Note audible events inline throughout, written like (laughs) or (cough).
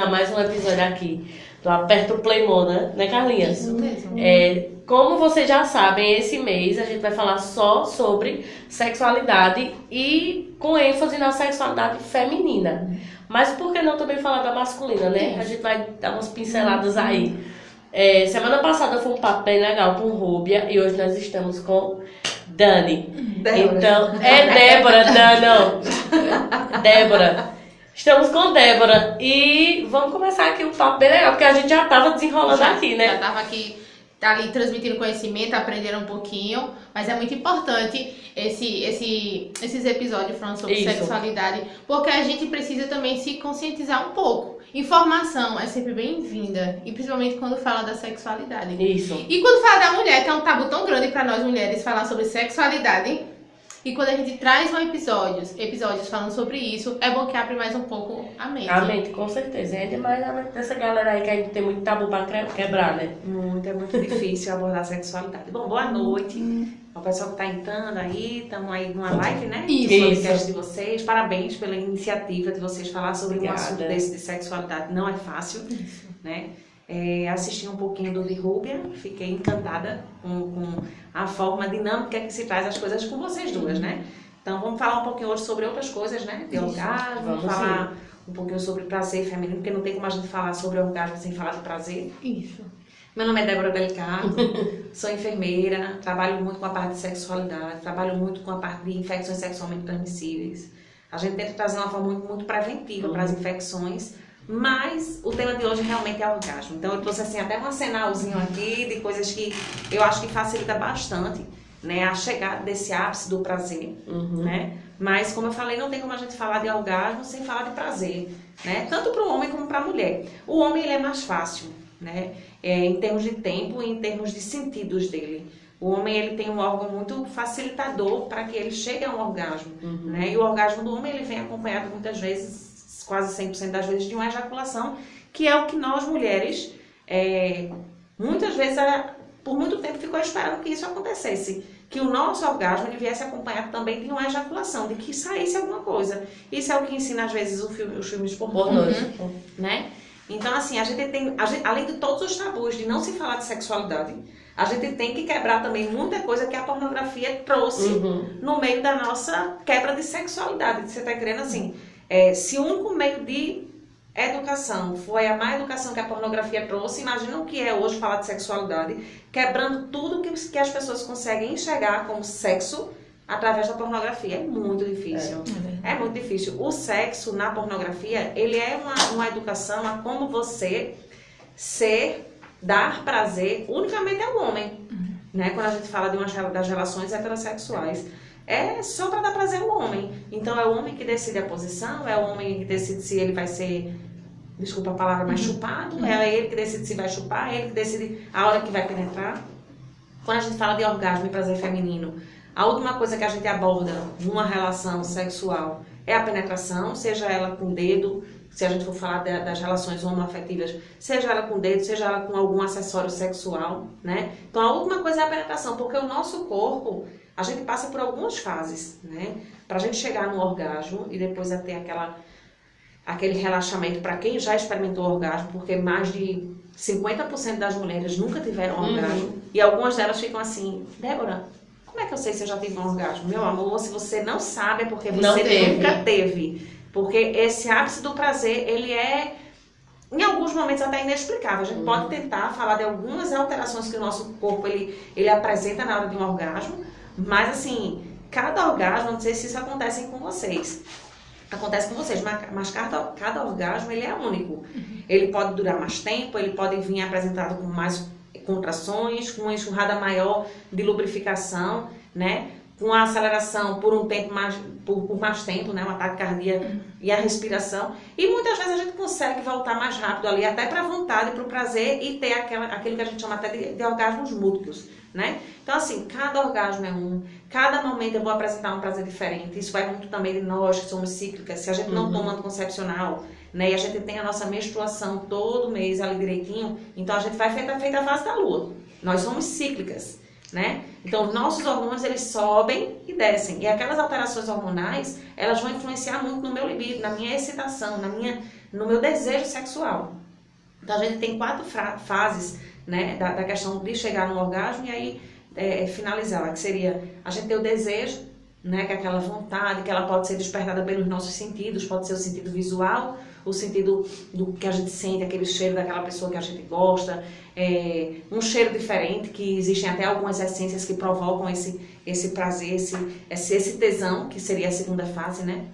a mais um episódio aqui do Aperto Play Moda, né, Carlinhos? Isso mesmo. É, como vocês já sabem, esse mês a gente vai falar só sobre sexualidade e com ênfase na sexualidade feminina. Mas por que não também falar da masculina, né? A gente vai dar umas pinceladas aí. É, semana passada foi um papo bem legal com Rúbia e hoje nós estamos com Dani. Débora. Então, é Débora, Dan, não. (laughs) Débora. Estamos com Débora e vamos começar aqui um papo bem legal, porque a gente já estava desenrolando aqui, Já né? tava aqui, tá ali transmitindo conhecimento, aprendendo um pouquinho, mas é muito importante esse, esse, esses episódios falando sobre Isso. sexualidade, porque a gente precisa também se conscientizar um pouco. Informação é sempre bem-vinda, e principalmente quando fala da sexualidade. Isso. E quando fala da mulher, que é um tabu tão grande para nós mulheres falar sobre sexualidade, e quando a gente traz um episódios, episódios falando sobre isso, é bom que abre mais um pouco a mente. A mente, com certeza. É demais a mente dessa galera aí que a gente tem muito tabu pra quebrar, né? Muito, é muito difícil abordar a sexualidade. Bom, boa noite. O pessoal que está entrando aí, estamos aí numa live, né? Isso. Podcast de vocês. Parabéns pela iniciativa de vocês falar sobre um Obrigada. assunto desse de sexualidade. Não é fácil, né? É, assisti um pouquinho do de Rúbia, fiquei encantada com, com a forma dinâmica que se traz as coisas com vocês duas, né? Então vamos falar um pouquinho hoje sobre outras coisas, né? De orgasmo, Vamos falar um pouquinho sobre prazer feminino, porque não tem como a gente falar sobre orgasmo sem falar de prazer. Isso. Meu nome é Débora Delicato, (laughs) sou enfermeira, trabalho muito com a parte de sexualidade, trabalho muito com a parte de infecções sexualmente transmissíveis. A gente tenta trazer uma forma muito, muito preventiva para as infecções, mas o tema de hoje realmente é orgasmo. Então eu trouxe assim até um arsenalzinho aqui de coisas que eu acho que facilita bastante né, a chegada desse ápice do prazer Uhum. né? Mas como eu falei, não tem como a gente falar de orgasmo sem falar de prazer, né? Tanto para o homem como para a mulher. O homem ele é mais fácil, né? É, em termos de tempo e em termos de sentidos dele. O homem ele tem um órgão muito facilitador para que ele chegue a um orgasmo, né? E o orgasmo do homem ele vem acompanhado muitas vezes, quase 100% das vezes, de uma ejaculação, que é o que nós mulheres, é, muitas vezes, a- por muito tempo ficou esperando que isso acontecesse que o nosso orgasmo ele viesse acompanhado também de uma ejaculação, de que saísse alguma coisa. Isso é o que ensina às vezes o filme, os filmes pornô, Boa noite. né? Então assim, a gente tem, a gente- além de todos os tabus de não se falar de sexualidade, a gente tem que quebrar também muita coisa que a pornografia trouxe Uhum. no meio da nossa quebra de sexualidade. Você está querendo assim, é, se o único meio de educação foi a má educação que a pornografia trouxe, imagina o que é hoje falar de sexualidade, quebrando tudo que, que as pessoas conseguem enxergar como sexo através da pornografia. É muito difícil. É muito difícil. O sexo na pornografia, ele é uma, uma educação a como você ser, dar prazer unicamente ao homem. Né? Quando a gente fala de uma, das relações heterossexuais. É só para dar prazer ao homem. Então é o homem que decide a posição, é o homem que decide se ele vai ser, desculpa a palavra, mais chupado, é ele que decide se vai chupar, é ele que decide a hora que vai penetrar. Quando a gente fala de orgasmo e prazer feminino, a última coisa que a gente aborda numa relação sexual é a penetração, seja ela com dedo, se a gente for falar da- das relações homoafetivas, seja ela com dedo, seja ela com algum acessório sexual, né? Então a última coisa é a penetração, porque o nosso corpo, a gente passa por algumas fases, né? Pra gente chegar no orgasmo e depois a ter aquela aquele relaxamento para quem já experimentou orgasmo, porque mais de 50% das mulheres nunca tiveram Uhum. orgasmo. E algumas delas ficam assim, Débora, como é que eu sei se eu já tive um orgasmo? Meu amor, se você não sabe, é porque você teve. nunca teve. Porque esse ápice do prazer, ele é, em alguns momentos, até inexplicável. A gente pode tentar falar de algumas alterações que o nosso corpo ele, ele apresenta na hora de um orgasmo, mas assim, cada orgasmo, não sei se isso acontece com vocês, acontece com vocês, mas, cada, cada orgasmo ele é único. Ele pode durar mais tempo, ele pode vir apresentado com mais contrações, com uma enxurrada maior de lubrificação, né? Com a aceleração por um tempo mais, por, por mais tempo, né? Um ataque cardíaco e a respiração. E muitas vezes a gente consegue voltar mais rápido ali, até para a vontade, para o prazer e ter aquela, aquilo que a gente chama até de, de orgasmos múltiplos, né? Então, assim, cada orgasmo é um, cada momento eu vou apresentar um prazer diferente. Isso vai muito também de nós que somos cíclicas. Se a gente não Uhum. toma anticoncepcional, né? E a gente tem a nossa menstruação todo mês ali direitinho, então a gente vai feita, feita a fase da lua. Nós somos cíclicas, né? Então, nossos hormônios, eles sobem e descem. E aquelas alterações hormonais, elas vão influenciar muito no meu libido, na minha excitação, na minha, no meu desejo sexual. Então a gente tem quatro fases né, da, da, questão de chegar no orgasmo e aí é, finalizar, que seria a gente ter o desejo, né, que é aquela vontade, que ela pode ser despertada pelos nossos sentidos, pode ser o sentido visual, o sentido do que a gente sente, aquele cheiro daquela pessoa que a gente gosta, é, um cheiro diferente, que existem até algumas essências que provocam esse, esse prazer, esse, esse, esse tesão, que seria a segunda fase, né?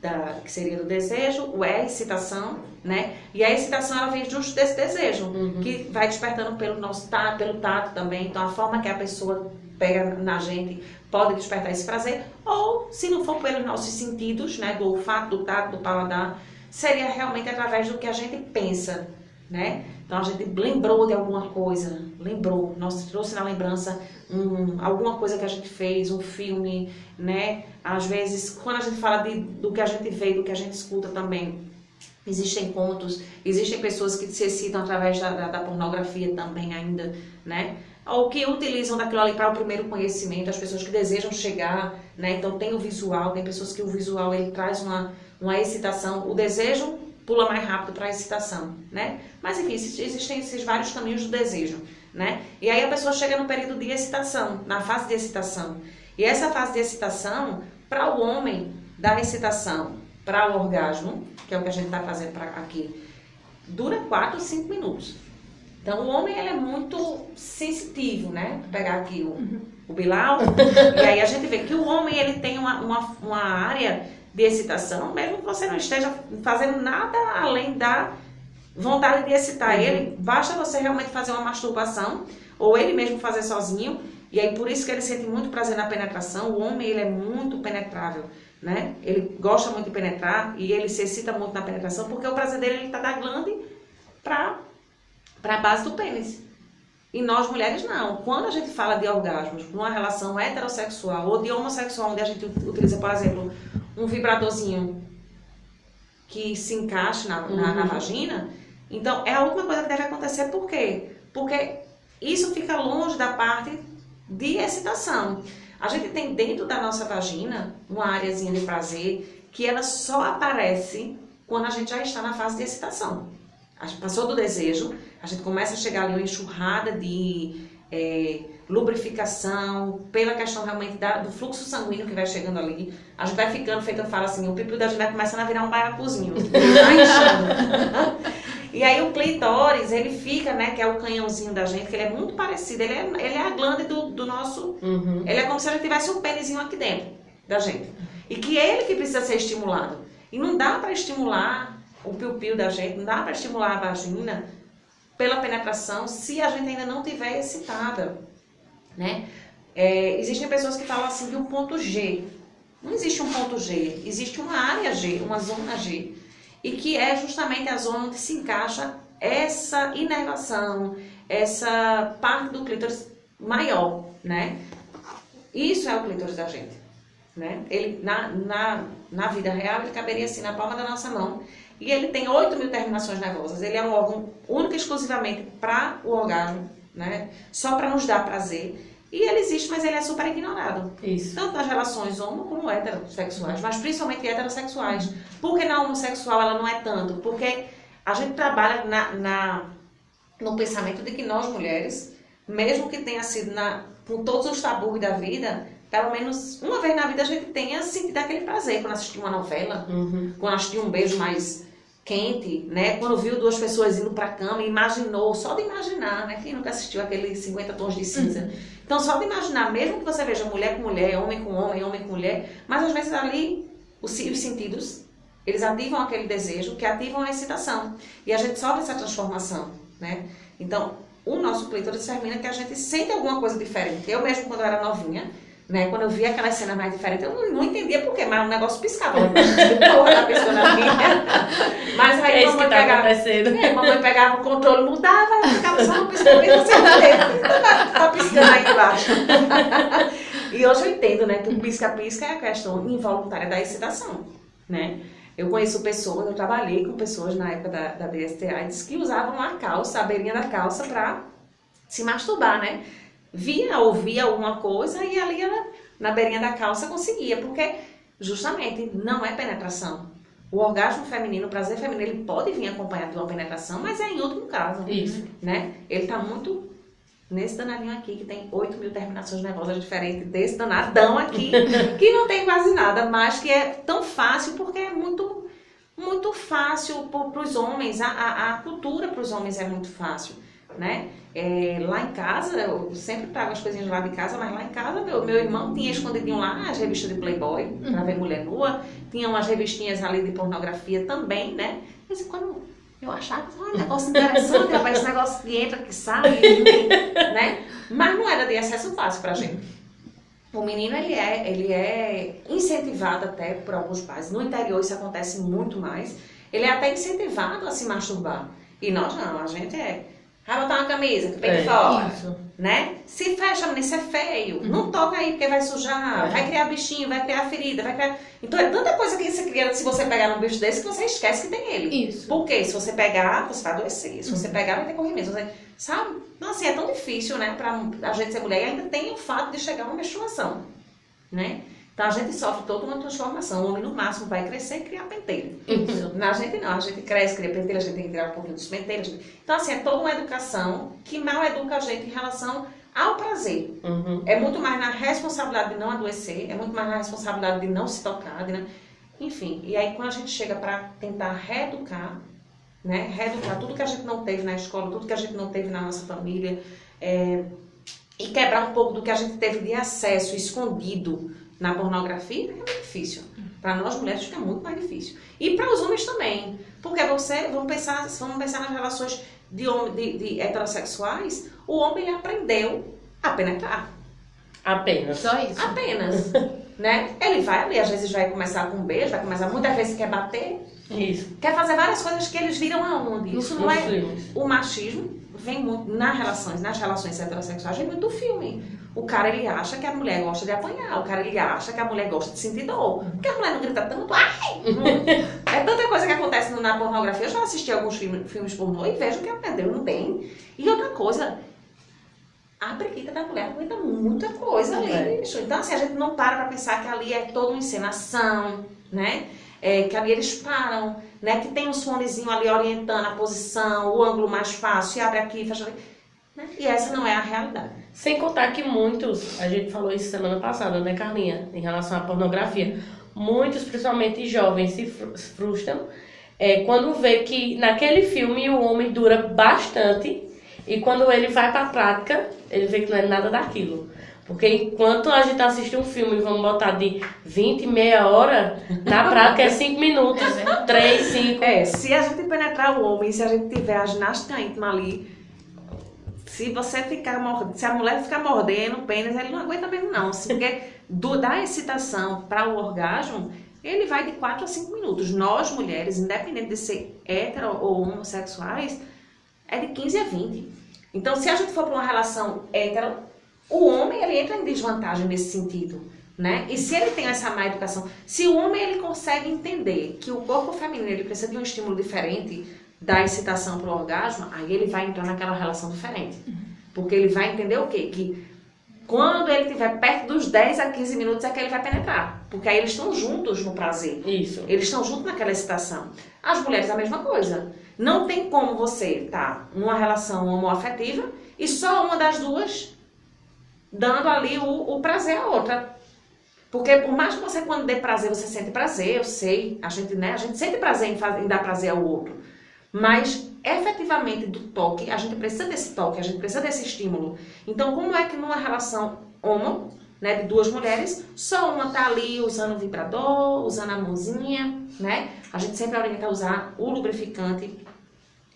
Da, que seria do desejo, o é excitação, né? E a excitação ela vem justo desse desejo, uhum. que vai despertando pelo nosso tato, pelo tato também. Então a forma que a pessoa pega na gente pode despertar esse prazer, ou se não for pelos nossos sentidos, né, do olfato, do tato, do paladar, seria realmente através do que a gente pensa, né? Então a gente lembrou de alguma coisa, lembrou, nossa, trouxe na lembrança um, alguma coisa que a gente fez, um filme, né? Às vezes, quando a gente fala de, do que a gente vê, do que a gente escuta também, existem contos, existem pessoas que se excitam através da, da, da pornografia também ainda, né? Ou que utilizam daquilo ali para o primeiro conhecimento, as pessoas que desejam chegar, né? Então tem o visual, tem pessoas que o visual ele traz uma, uma excitação, o desejo pula mais rápido para a excitação, né? Mas enfim, existem esses vários caminhos do desejo, né? E aí a pessoa chega no período de excitação, na fase de excitação. E essa fase de excitação, para o homem, da excitação para o orgasmo, que é o que a gente está fazendo pra, aqui, dura 4 ou 5 minutos. Então o homem ele é muito sensitivo, né? Vou pegar aqui o, uhum. o Bilal, (laughs) e aí a gente vê que o homem ele tem uma, uma, uma área de excitação, mesmo que você não esteja fazendo nada além da vontade de excitar uhum. ele, basta você realmente fazer uma masturbação, ou ele mesmo fazer sozinho, e aí por isso que ele sente muito prazer na penetração, o homem ele é muito penetrável, né? Ele gosta muito de penetrar e ele se excita muito na penetração, porque o prazer dele ele está da glande para a base do pênis. E nós mulheres não. Quando a gente fala de orgasmos numa relação heterossexual ou de homossexual, onde a gente utiliza, por exemplo, um vibradorzinho que se encaixe na, na, na, uhum. vagina, então é a última coisa que deve acontecer. Por quê? Porque isso fica longe da parte de excitação. A gente tem dentro da nossa vagina uma áreazinha de prazer que ela só aparece quando a gente já está na fase de excitação. A gente passou do desejo, a gente começa a chegar ali uma enxurrada de é, lubrificação, pela questão realmente da, do fluxo sanguíneo que vai chegando ali. A gente vai ficando, feito eu falo assim, o pipi da gente vai começando a virar um (laughs) inchando. E aí o clitóris, ele fica, né, que é o canhãozinho da gente, que ele é muito parecido, ele é, ele é a glande do, do nosso... Uhum. Ele é como se ele tivesse um pênisinho aqui dentro da gente. E que é ele que precisa ser estimulado. E não dá para estimular o piu-piu da gente, não dá para estimular a vagina pela penetração se a gente ainda não tiver excitada, né? É, existem pessoas que falam assim de um ponto G. Não existe um ponto G, existe uma área G, uma zona G e que é justamente a zona onde se encaixa essa inervação, essa parte do clítoris maior, né? Isso é o clítoris da gente, né? Ele, na, na, na vida real, ele caberia assim na palma da nossa mão e ele tem 8 mil terminações nervosas. Ele é um órgão único e exclusivamente para o orgasmo, né? Só para nos dar prazer. E ele existe, mas ele é super ignorado. Isso. Tanto nas relações homo como heterossexuais, mas principalmente heterossexuais. Por que na homossexual ela não é tanto? Porque a gente trabalha na, na no pensamento de que nós mulheres, mesmo que tenha sido na, com todos os tabus da vida, pelo menos uma vez na vida a gente tenha sentido aquele prazer quando assistiu uma novela, uhum. quando assistiu um beijo mais quente, né? Quando viu duas pessoas indo para a cama, imaginou, só de imaginar, né? Quem nunca assistiu aqueles 50 tons de cinza? Uhum. Então, só de imaginar, mesmo que você veja mulher com mulher, homem com homem, homem com mulher, mas às vezes ali os, os sentidos, eles ativam aquele desejo, que ativam a excitação. E a gente sofre essa transformação, né? Então, o nosso clítoris termina que a gente sente alguma coisa diferente. Eu mesmo, quando eu era novinha, né? Quando eu via aquela cena mais diferente, eu não, não entendia por quê, mas o negócio piscava. (laughs) Porra, a pessoa na minha. Mas aí é mamãe, tá pegava, é, mamãe pegava o controle, mudava, ficava só no piscando, tá piscando aí embaixo. e hoje eu entendo, né, que o pisca-pisca é a questão involuntária da excitação, né? Eu conheço pessoas, eu trabalhei com pessoas na época da, da DSTA, que usavam a calça, a beirinha da calça para se masturbar, né? Via, ouvia alguma coisa e ali ela, na beirinha da calça conseguia, porque justamente não é penetração. O orgasmo feminino, o prazer feminino, ele pode vir acompanhado de uma penetração, mas é em último caso. Isso. Né? Ele tá muito nesse danadinho aqui, que tem 8 mil terminações nervosas diferentes desse danadão aqui, (laughs) que não tem quase nada, mas que é tão fácil porque é muito, muito fácil para os homens, a, a, a cultura para os homens é muito fácil, né? É, lá em casa, eu sempre trago as coisinhas lá de casa, mas lá em casa, meu, meu irmão tinha escondidinho lá as revistas de Playboy, pra ver mulher nua, tinha umas revistinhas ali de pornografia também, né? De vez em quando eu achava que um negócio interessante, rapaz, esse negócio que entra, que sai, (laughs) né? Mas não era de acesso fácil pra gente. O menino, ele é, ele é incentivado até por alguns pais. No interior isso acontece muito mais. Ele é até incentivado a se masturbar. E nós não, a gente é Vai botar uma camisa, que peito É, fora. Isso. Né? Se fecha, menino, isso é feio. Uhum. Não toca aí, porque vai sujar, É. vai criar bichinho, vai criar ferida, vai criar. Então é tanta coisa que você cria se você pegar num bicho desse que você esquece que tem ele. Isso. Porque se você pegar, você vai adoecer. Se Uhum. você pegar, vai ter corrimento. Você, sabe? Então, assim, é tão difícil, né, pra a gente ser mulher e ainda tem o fato de chegar uma menstruação, né? Então a gente sofre toda uma transformação. O homem, no máximo, vai crescer e criar pentelho. Isso. Na gente não, a gente cresce, cria pentelho, a gente tem que tirar um pouquinho dos penteiros. Então, assim, é toda uma educação que mal educa a gente em relação ao prazer. Uhum. É muito mais na responsabilidade de não adoecer, é muito mais na responsabilidade de não se tocar, não... enfim. E aí quando a gente chega para tentar reeducar, né, reeducar tudo que a gente não teve na escola, tudo que a gente não teve na nossa família, é, e quebrar um pouco do que a gente teve de acesso escondido na pornografia, é muito difícil. Para nós mulheres fica muito mais difícil. E para os homens também. Porque você, vamos pensar, vamos pensar nas relações de, homem, de, de heterossexuais, o homem aprendeu a penetrar. Apenas. Só isso. Apenas. (laughs) né? Ele vai ali, às vezes vai começar com um beijo, vai começar, muitas vezes quer bater, Isso. quer fazer várias coisas que eles viram aonde. Isso não Nos é. O machismo vem muito nas relações, nas relações heterossexuais, vem muito do filme. O cara ele acha que a mulher gosta de apanhar, o cara ele acha que a mulher gosta de sentir dor. Porque a mulher não grita tanto, ai! É tanta coisa que acontece na pornografia. Eu já assisti alguns filmes, filmes pornô e vejo que aprendeu não tem. E outra coisa, a preguiça da mulher aguenta muita coisa ali, É. Então, assim, a gente não para pra pensar que ali é toda uma encenação, né? É, que ali eles param, né? Que tem um fonezinho ali orientando a posição, o ângulo mais fácil, e abre aqui, fecha ali. Né? E essa não é a realidade. Sem contar que muitos, a gente falou isso semana passada, né, Carlinha, em relação à pornografia, muitos, principalmente jovens, se fru- se frustram é, quando vê que naquele filme o homem dura bastante e quando ele vai pra prática, ele vê que não é nada daquilo. Porque enquanto a gente assiste um filme, vamos botar de 20, meia hora, na prática é 5 minutos, É verdade. 3, 5. É, se a gente penetrar o homem, se a gente tiver a ginástica íntima ali, se você ficar mordendo, se a mulher ficar mordendo o pênis, ele não aguenta mesmo não. Se- Porque do, da excitação para o orgasmo, ele vai de 4 a 5 minutos. Nós, mulheres, independente de ser hetero ou homossexuais, é de 15 a 20. Então, se a gente for para uma relação hetero, o homem ele entra em desvantagem nesse sentido, né? E se ele tem essa má educação, se o homem ele consegue entender que o corpo feminino ele precisa de um estímulo diferente da excitação para o orgasmo, aí ele vai entrar naquela relação diferente. Porque ele vai entender o quê? Que quando ele estiver perto dos 10 a 15 minutos é que ele vai penetrar. Porque aí eles estão juntos no prazer. Isso. Eles estão juntos naquela excitação. As mulheres a mesma coisa. Não tem como você estar numa relação homoafetiva e só uma das duas dando ali o, o prazer à outra. Porque por mais que você quando dê prazer, você sente prazer, eu sei, a gente, né, a gente sente prazer em, faz- em dar prazer ao outro. Mas efetivamente do toque, a gente precisa desse toque, a gente precisa desse estímulo. Então, como é que numa relação homo, né, de duas mulheres, só uma tá ali usando o vibrador, usando a mãozinha, né? A gente sempre orienta a usar o lubrificante,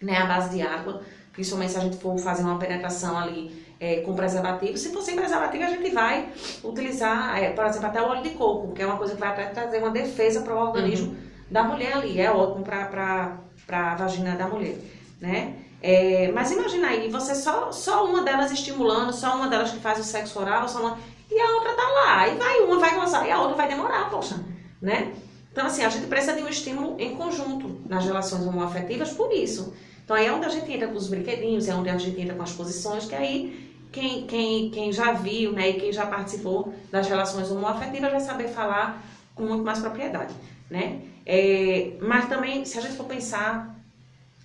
né, à base de água, principalmente se a gente for fazer uma penetração ali é, com preservativo. Se for sem preservativo, a gente vai utilizar, é, por exemplo, até o óleo de coco, que é uma coisa que vai até trazer uma defesa para o organismo da mulher ali. É ótimo para a vagina da mulher, né? É, mas imagina aí, você só, só uma delas estimulando, só uma delas que faz o sexo oral, só uma, e a outra tá lá. E vai, uma vai gozar e a outra vai demorar, poxa, né? Então, assim, a gente precisa de um estímulo em conjunto nas relações homoafetivas por isso. Então, aí é onde a gente entra com os brinquedinhos, é onde a gente entra com as posições, que aí quem, quem, quem já viu, né, e quem já participou das relações homoafetivas vai saber falar com muito mais propriedade, né? É, mas também, se a gente for pensar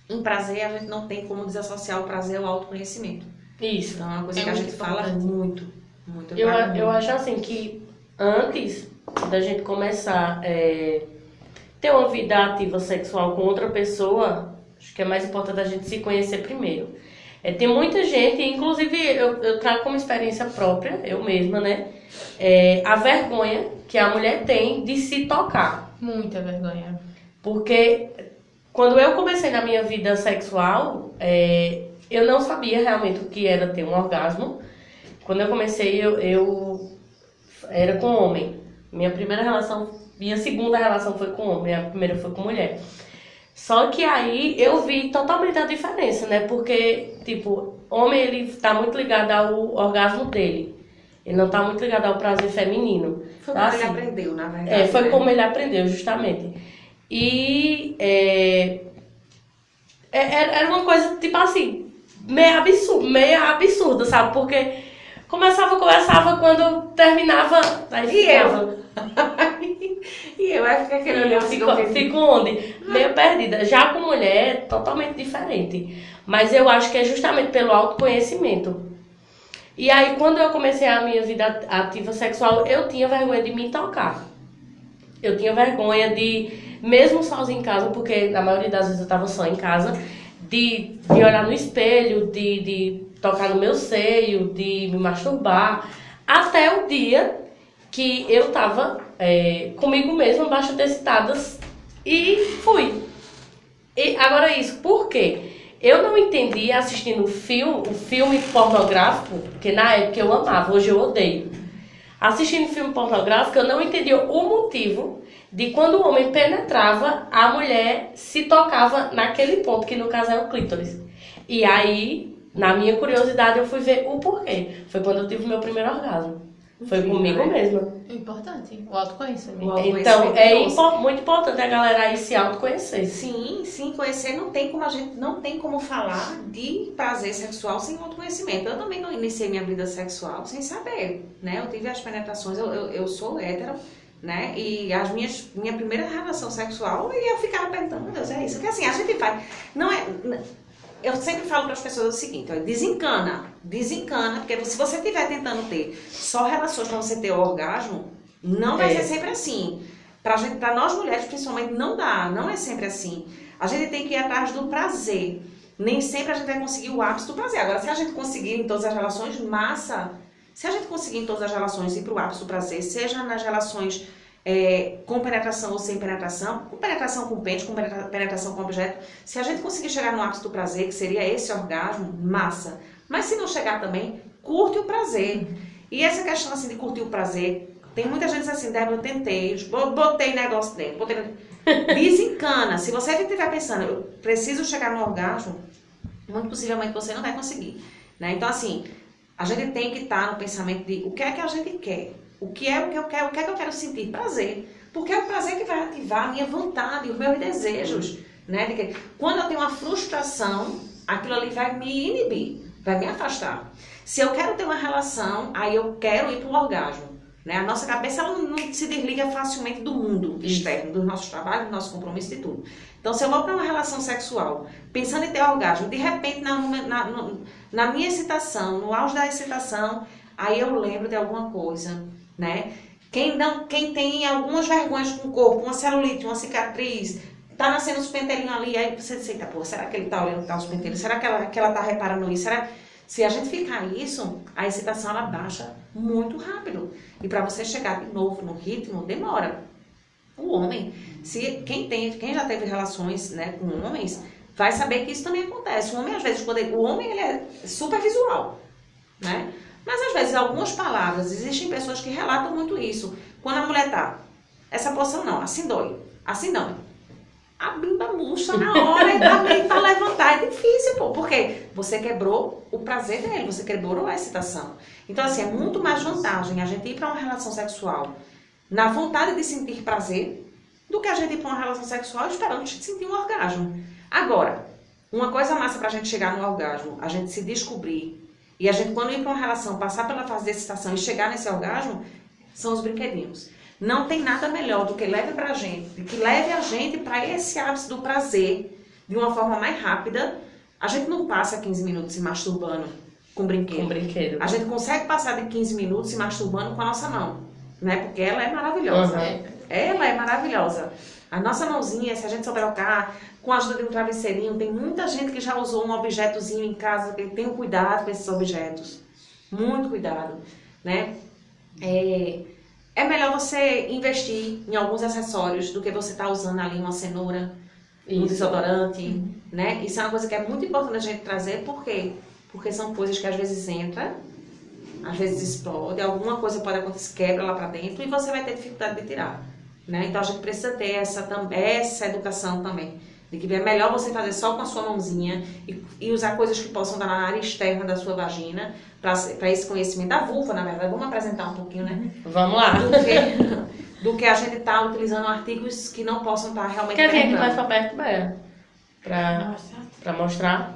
em prazer, a gente não tem como desassociar o prazer ao autoconhecimento. Isso. Então é uma coisa É que a gente fala importante. muito. Muito Eu, eu acho assim que antes da gente começar é, ter uma vida ativa sexual com outra pessoa, acho que é mais importante a gente se conhecer primeiro. É, tem muita gente, inclusive eu, eu trago como experiência própria, eu mesma, né? é, a vergonha que a mulher tem de se tocar. Muita vergonha. Porque quando eu comecei na minha vida sexual, é, eu não sabia realmente o que era ter um orgasmo. Quando eu comecei, eu, eu era com homem. Minha primeira relação, minha segunda relação foi com homem, a primeira foi com mulher. Só que aí eu vi totalmente a diferença, né? Porque, tipo, homem ele tá muito ligado ao orgasmo dele. Ele não tá muito ligado ao prazer feminino. Foi Tá, como ele assim, aprendeu, na verdade. é, foi né? como ele aprendeu, justamente. E é, é- era era uma coisa, tipo assim, meio absurda, meio absurda, sabe? Porque começava, começava, quando terminava, aí E ficava. (laughs) e eu acho que aquele assim, fico, fico onde? Meio perdida. Já com mulher, é totalmente diferente. Mas eu acho que é justamente pelo autoconhecimento. E aí, quando eu comecei a minha vida ativa sexual, eu tinha vergonha de me tocar. Eu tinha vergonha de, mesmo sozinha em casa, porque na maioria das vezes eu tava só em casa, de, de olhar no espelho, de, de tocar no meu seio, de me masturbar. Até o dia que eu tava é, comigo mesma, bastante excitada, e fui. E agora isso, por quê? Eu não entendi assistindo o filme, o filme pornográfico, porque na época eu amava, hoje eu odeio. Assistindo filme pornográfico, eu não entendi o motivo de quando o homem penetrava, a mulher se tocava naquele ponto, que no caso é o clítoris. E aí, na minha curiosidade, eu fui ver o porquê. Foi quando eu tive o meu primeiro orgasmo. Foi Incrível, comigo né? mesma. Importante. O autoconhecimento. O autoconhecimento Então, é impo- muito importante a galera aí se autoconhecer. Sim, sim, conhecer não tem como a gente não tem como falar de prazer sexual sem autoconhecimento. Eu também não iniciei minha vida sexual sem saber, né? Eu tive as penetrações, eu, eu, eu sou hétero, né? E as minhas minha primeira relação sexual e eu ficava perguntando, meu Deus, é isso? Porque assim, a gente vai, não é eu sempre falo para as pessoas o seguinte, ó, desencana, desencana, porque se você estiver tentando ter só relações para você ter orgasmo, não vai É. ser sempre assim. Pra nós mulheres, principalmente, não dá, não é sempre assim. A gente tem que ir atrás do prazer. Nem sempre a gente vai conseguir o ápice do prazer. Agora, se a gente conseguir em todas as relações, massa. Se a gente conseguir em todas as relações ir pro ápice do prazer, seja nas relações é, com penetração ou sem penetração, com penetração com pente, com penetra- penetração com objeto, se a gente conseguir chegar no ápice do prazer, que seria esse orgasmo, massa. Mas se não chegar também, curte o prazer. E essa questão assim de curtir o prazer, tem muita gente assim, Débora, eu tentei, bo- botei negócio dentro, botei... (laughs) Desencana. Se você estiver pensando, eu preciso chegar no orgasmo, muito possivelmente você não vai conseguir. Né? Então, assim, a gente tem que estar no pensamento de o que é que a gente quer. O que é o que eu quero, o que é que eu quero sentir? Prazer. Porque é o prazer que vai ativar a minha vontade, os meus desejos. Né? Que, quando eu tenho uma frustração, aquilo ali vai me inibir, vai me afastar. Se eu quero ter uma relação, aí eu quero ir para o orgasmo. Né? A nossa cabeça ela não se desliga facilmente do mundo externo, dos nossos trabalhos, do nosso compromisso e tudo. Então, se eu vou para uma relação sexual, pensando em ter orgasmo, de repente, na, na, na minha excitação, no auge da excitação, aí eu lembro de alguma coisa, né? Quem, não, quem tem algumas vergonhas com o corpo, uma celulite, uma cicatriz, tá nascendo os pentelinhos ali, aí você diz, eita, pô, será que ele tá olhando tá os pentelhos? Será que ela, que ela tá reparando isso? Será... Se a gente ficar isso, a excitação ela baixa muito rápido. E para você chegar de novo no ritmo, demora. O homem, se quem tem, quem já teve relações, né, com homens, vai saber que isso também acontece. O homem às vezes, quando ele- o homem ele é super visual, né? Mas às vezes algumas palavras, existem pessoas que relatam muito isso. Quando a mulher tá, essa posição não, assim dói, assim não. A bimba murcha na hora e também para levantar é difícil, pô. Porque você quebrou o prazer dele, você quebrou a excitação. Então, assim, é muito mais vantagem a gente ir para uma relação sexual na vontade de sentir prazer do que a gente ir para uma relação sexual esperando sentir um orgasmo. Agora, uma coisa massa para a gente chegar no orgasmo, a gente se descobrir e a gente, quando ir para uma relação, passar pela fase de excitação e chegar nesse orgasmo, são os brinquedinhos. Não tem nada melhor do que leve pra gente, que leve a gente para esse ápice do prazer de uma forma mais rápida. A gente não passa 15 minutos se masturbando com brinquedo. Com brinquedo. A gente consegue passar de 15 minutos se masturbando com a nossa mão, né? Porque ela é maravilhosa. Uhum. Ela é maravilhosa. A nossa mãozinha, se a gente souber tocar, com a ajuda de um travesseirinho, tem muita gente que já usou um objetozinho em casa, que tem um cuidado com esses objetos. Muito cuidado, né? É, é melhor você investir em alguns acessórios do que você estar usando ali uma cenoura, um Isso. desodorante, né? Isso é uma coisa que é muito importante a gente trazer, por quê? Porque são coisas que às vezes entra, às vezes explode, alguma coisa pode acontecer, quebra lá pra dentro e você vai ter dificuldade de tirar, né? Então a gente precisa ter essa, essa educação também. De que é melhor você fazer só com a sua mãozinha e, e usar coisas que possam estar na área externa da sua vagina, para esse conhecimento da vulva, na verdade. Vamos apresentar um pouquinho, né? Vamos lá. Do que, do que a gente tá utilizando artigos que não possam estar realmente Quer vir aqui mais pra perto, Nossa. pra mostrar.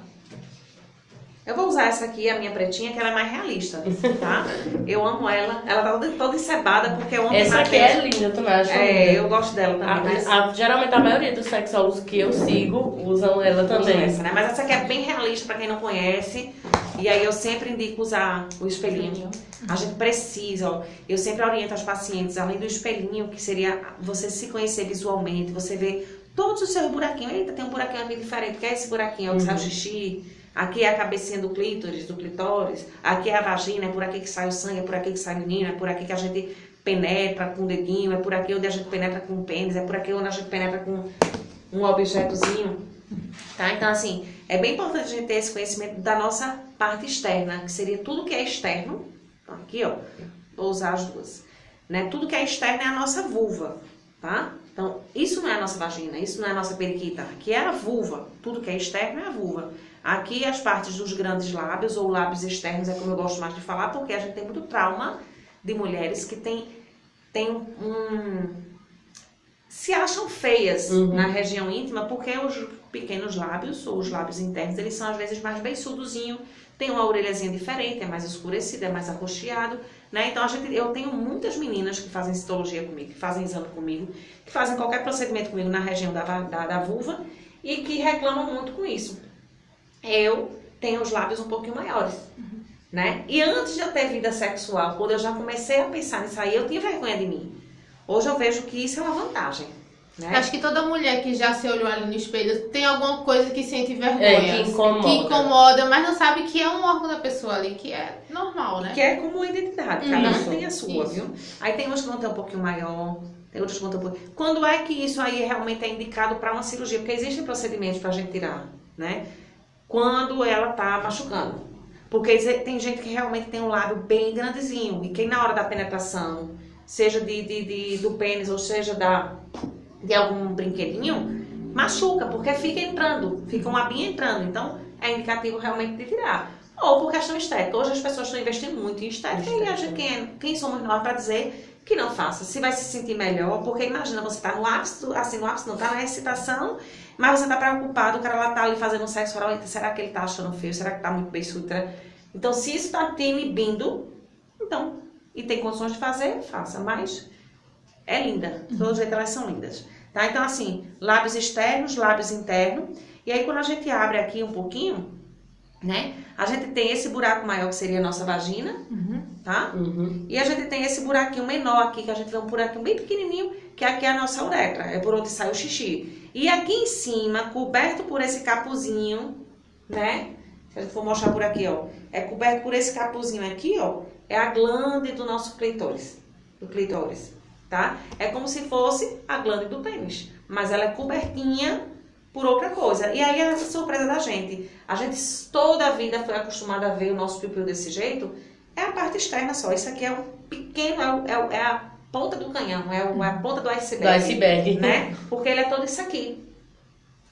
Eu vou usar essa aqui, a minha pretinha, que ela é mais realista, tá? (laughs) Eu amo ela. Ela tá toda, toda encebada porque eu amo Essa aqui é linda, eu também acho É, linda. eu gosto dela também. mas- A- a- geralmente a maioria dos sexólogos que eu sigo usam ela Usam também. essa, né? Mas essa aqui é bem realista pra quem não conhece. E aí eu sempre indico usar o espelhinho. A gente precisa, ó. Eu sempre oriento as pacientes, além do espelhinho, que seria você se conhecer visualmente, você ver todos os seus buraquinhos. Eita, tem um buraquinho aqui diferente. Que é esse buraquinho? É o que sai o xixi. Aqui é a cabecinha do clítoris, do clitóris. Aqui é a vagina, é por aqui que sai o sangue, é por aqui que sai o menino, é por aqui que a gente penetra com o dedinho, é por aqui onde a gente penetra com o pênis, é por aqui onde a gente penetra com um objetozinho. Tá? Então, assim, é bem importante a gente ter esse conhecimento da nossa parte externa, que seria tudo que é externo. Então, aqui, ó, vou usar as duas. Né? Tudo que é externo é a nossa vulva, tá? Então, isso não é a nossa vagina, isso não é a nossa periquita. Aqui é a vulva. Tudo que é externo é a vulva. Aqui as partes dos grandes lábios, ou lábios externos, é como eu gosto mais de falar, porque a gente tem muito trauma de mulheres que tem, tem um se acham feias Uhum. na região íntima porque os pequenos lábios ou os lábios internos eles são às vezes mais beiçudozinho, tem uma orelhazinha diferente, é mais escurecido, é mais arroxeado, né? Então a gente, eu tenho muitas meninas que fazem citologia comigo, que fazem exame comigo, que fazem qualquer procedimento comigo na região da, da, da vulva e que reclamam muito com isso. Eu tenho os lábios um pouquinho maiores. Né? E antes de eu ter vida sexual, quando eu já comecei a pensar nisso aí, eu tinha vergonha de mim. Hoje eu vejo que isso é uma vantagem. Né? Acho que toda mulher que já se olhou ali no espelho tem alguma coisa que sente vergonha. É, que incomoda. Que incomoda, mas não sabe que é um órgão da pessoa ali, que é normal, né? Que é como uma identidade, cada um tem a sua, isso. viu? Aí tem umas que vão ter um pouquinho maior, tem outras que vão ter um pouquinho. Quando é que isso aí realmente é indicado para uma cirurgia? Porque existem procedimentos para a gente tirar, né? Quando ela tá machucando. Porque tem gente que realmente tem um lábio bem grandezinho. E quem na hora da penetração, seja de, de, de- do pênis ou seja da, de algum brinquedinho, machuca, porque fica entrando, fica um labinho entrando. Então é indicativo realmente de tirar. Ou por questão estética. Hoje as pessoas estão investindo muito em estética, e a gente, quem, é- quem somos nós para dizer que não faça. Se vai se sentir melhor, porque imagina, você tá no ápice, assim, no ápice não, tá na excitação, mas você tá preocupado, o cara lá tá ali fazendo um sexo oral, será que ele tá achando feio? Será que tá muito beiçudo? Então, se isso tá te inibindo, então, e tem condições de fazer, faça. Mas é linda. De todo jeito, elas são lindas. Tá? Então, assim, lábios externos, lábios internos. E aí, quando a gente abre aqui um pouquinho, né? A gente tem esse buraco maior, que seria a nossa vagina, Uhum. Tá? Uhum. E a gente tem esse buraquinho menor aqui, que a gente vê um buraquinho bem pequenininho, que aqui é a nossa uretra, é por onde sai o xixi. E aqui em cima, coberto por esse capuzinho, né? Se a gente for mostrar por aqui, ó, é coberto por esse capuzinho aqui, ó, é a glande do nosso clitóris, do clitóris, tá? É como se fosse a glande do pênis, mas ela é cobertinha por outra coisa. E aí é a surpresa da gente. A gente toda a vida foi acostumada a ver o nosso piu desse jeito, é a parte externa só. Isso aqui é um pequeno, é, é é a ponta do canhão, é, o- é a ponta do iceberg. Do iceberg. Né? Porque ele é todo isso aqui.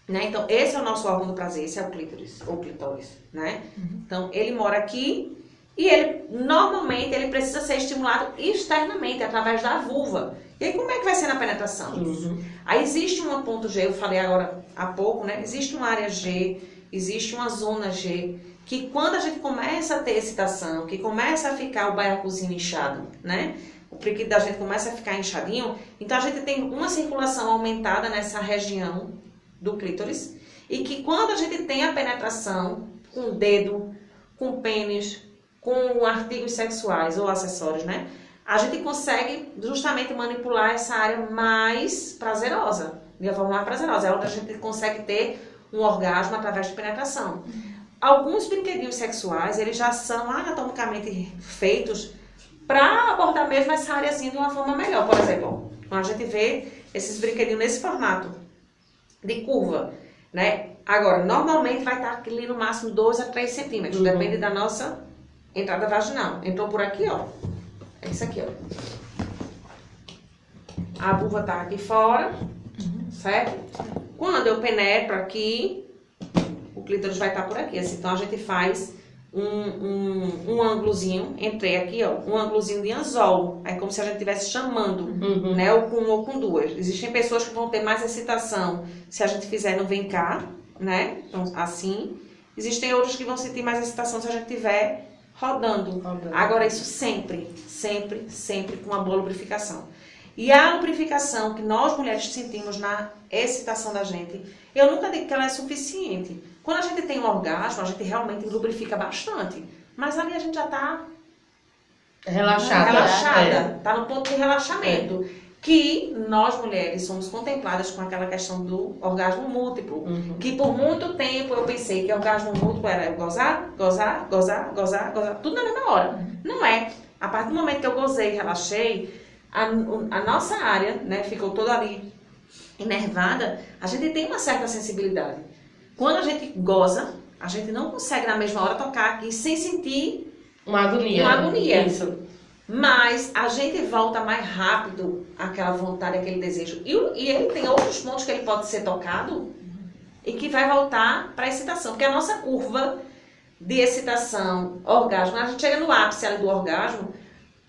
Né? Então, esse é o nosso órgão do prazer, esse é o clítoris, ou clitóris, né? Então, ele mora aqui e ele, normalmente, ele precisa ser estimulado externamente, através da vulva. E aí, como é que vai ser na penetração? Uhum. Aí existe um ponto G, eu falei agora há pouco, né? Existe uma área G, existe uma zona G, que quando a gente começa a ter excitação, que começa a ficar o baiacuzinho inchado, né? o periquito da gente começa a ficar inchadinho, então a gente tem uma circulação aumentada nessa região do clítoris e que quando a gente tem a penetração com o dedo, com pênis, com artigos sexuais ou acessórios, né? A gente consegue justamente manipular essa área mais prazerosa, de uma forma mais prazerosa. É onde a gente consegue ter um orgasmo através de penetração. Alguns brinquedinhos sexuais, eles já são anatomicamente feitos para abordar mesmo essa áreazinha de uma forma melhor. Por exemplo, quando a gente vê esses brinquedinhos nesse formato de curva, né? Agora, normalmente vai estar ali no máximo 2 a 3 centímetros, Uhum. depende da nossa entrada vaginal. Entrou por aqui, ó. É isso aqui, ó. A vulva tá aqui fora, certo? Quando eu penetro aqui, clítoris vai estar por aqui. Assim, então a gente faz um, um, um ângulozinho, entrei aqui, ó, um ângulozinho de anzol. É como se a gente estivesse chamando Uhum. né? Ou com um ou com duas. Existem pessoas que vão ter mais excitação se a gente fizer no vem cá, né? Então, assim. Existem outros que vão sentir mais excitação se a gente tiver rodando. Rodando. Agora, isso sempre, sempre, sempre com uma boa lubrificação. E a lubrificação que nós mulheres sentimos na excitação da gente, eu nunca digo que ela é suficiente. Quando a gente tem um orgasmo, a gente realmente lubrifica bastante. Mas ali a gente já está Relaxada. relaxada, É. tá no ponto de relaxamento. Que nós mulheres somos contempladas com aquela questão do orgasmo múltiplo. Uhum. Que por muito tempo eu pensei que orgasmo múltiplo era gozar, gozar, gozar, gozar, gozar, tudo na mesma hora. Não é. A partir do momento que eu gozei e relaxei, a, a nossa área, né, ficou toda ali enervada, a gente tem uma certa sensibilidade. Quando a gente goza, a gente não consegue na mesma hora tocar aqui sem sentir Uma agonia. Uma agonia. Isso. mas a gente volta mais rápido àquela vontade, aquele desejo. E, e ele tem outros pontos que ele pode ser tocado e que vai voltar para a excitação. Porque a nossa curva de excitação, orgasmo, a gente chega no ápice ali do orgasmo,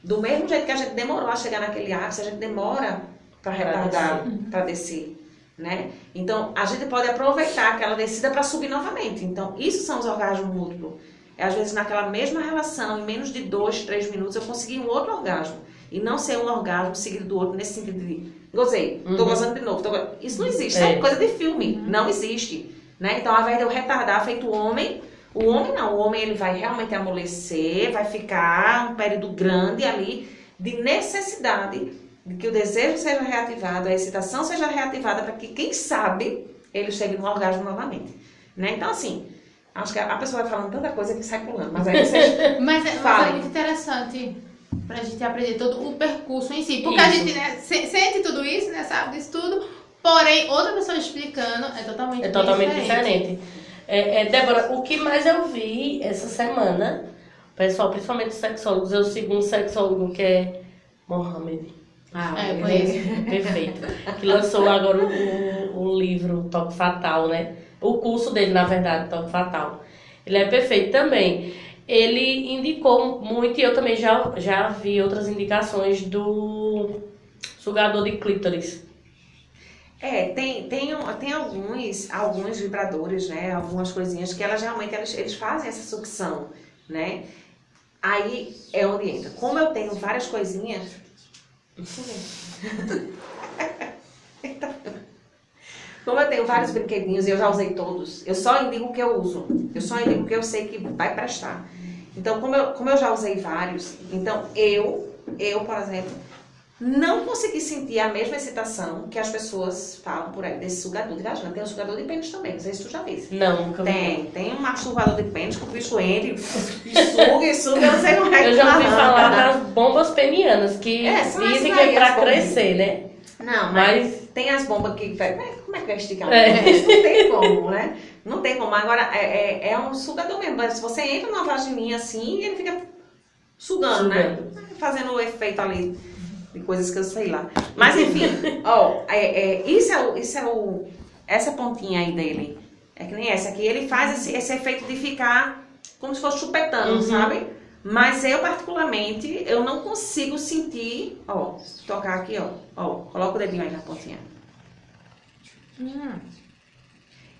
do mesmo jeito que a gente demorou a chegar naquele ápice, a gente demora para retardar, para descer. Né? Então, a gente pode aproveitar aquela descida para subir novamente. Então, isso são os orgasmos múltiplos. É, às vezes, naquela mesma relação, em menos de dois, três minutos, eu consegui um outro orgasmo. E não ser um orgasmo seguido do outro, nesse sentido de gozei, tô Uhum. gozando de novo. tô Isso não existe, É. é coisa de filme. Não existe. Né? Então, ao invés de eu retardar feito o homem, o homem não. O homem ele vai realmente amolecer, vai ficar um período grande ali de necessidade de que o desejo seja reativado, a excitação seja reativada para que, quem sabe, ele chegue no orgasmo novamente. Né? Então, assim, acho que a a pessoa vai falando tanta coisa que sai pulando. Mas aí (laughs) vocês Mas é, mas é muito interessante pra gente aprender todo o percurso em si. Porque a Isso. gente né, se- sente tudo isso, né? Sabe disso tudo. Porém, outra pessoa explicando é totalmente É totalmente diferente. diferente. É, é, Débora, o que mais eu vi essa semana, pessoal, principalmente os sexólogos, eu sigo um sexólogo que é Mohamed. Ah, É, conheço. (laughs) (laughs) Perfeito. Que lançou agora o, o livro Toque Fatal, né? O curso dele, na verdade, Toque Fatal. Ele é perfeito também. Ele indicou muito, e eu também já, já vi outras indicações do sugador de clítoris. É, tem, tem, tem alguns, alguns vibradores, né? Algumas coisinhas que elas realmente eles, eles fazem essa sucção, né? Aí é onde entra. Como eu tenho várias coisinhas. (laughs) Como eu tenho vários brinquedinhos e eu já usei todos, eu só indico o que eu uso. Eu só indico o que eu sei que vai prestar. Então, como eu, como eu já usei vários, então eu, eu, por exemplo, não consegui sentir a mesma excitação que as pessoas falam por aí desse sugador de vagina. Tem um sugador de pênis também, não sei se tu já viu. Não, nunca vi. Tem, tem um masturbador de pênis que o bicho entra e (laughs) suga e suga, eu não sei como é que Eu já ouvi falar das bombas penianas, que É, dizem que é pra crescer, né? Não, mas, Mas tem as bombas que. Como é, como é que vai esticar? É. Não tem como, né? Não tem como. Agora, é, é, é um sugador mesmo. Se você entra numa vagininha assim, ele fica sugando, né? Fazendo o efeito ali de coisas que eu sei lá. Mas enfim, ó, é, é, isso é o. Isso é o essa pontinha aí dele. É que nem essa aqui. Ele faz esse, esse efeito de ficar como se fosse chupetando, Uhum. sabe? Mas eu, particularmente, eu não consigo sentir. Ó, tocar aqui, ó. Ó, coloca o dedinho aí na pontinha. Hum.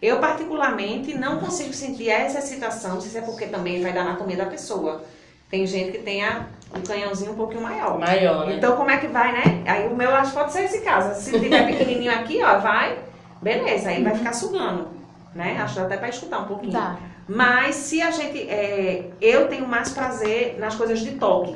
Eu, particularmente, não consigo sentir essa excitação, não sei se é porque também vai da anatomia da pessoa. Tem gente que tem a, o canhãozinho um pouquinho maior. Maior, né? Então, como é que vai, né? Aí o meu acho que pode ser esse caso. Se tiver (laughs) pequenininho aqui, ó, vai, beleza, aí vai ficar sugando, né? Acho que dá até pra escutar um pouquinho. Tá. Mas se a gente. é, eu tenho mais prazer nas coisas de toque,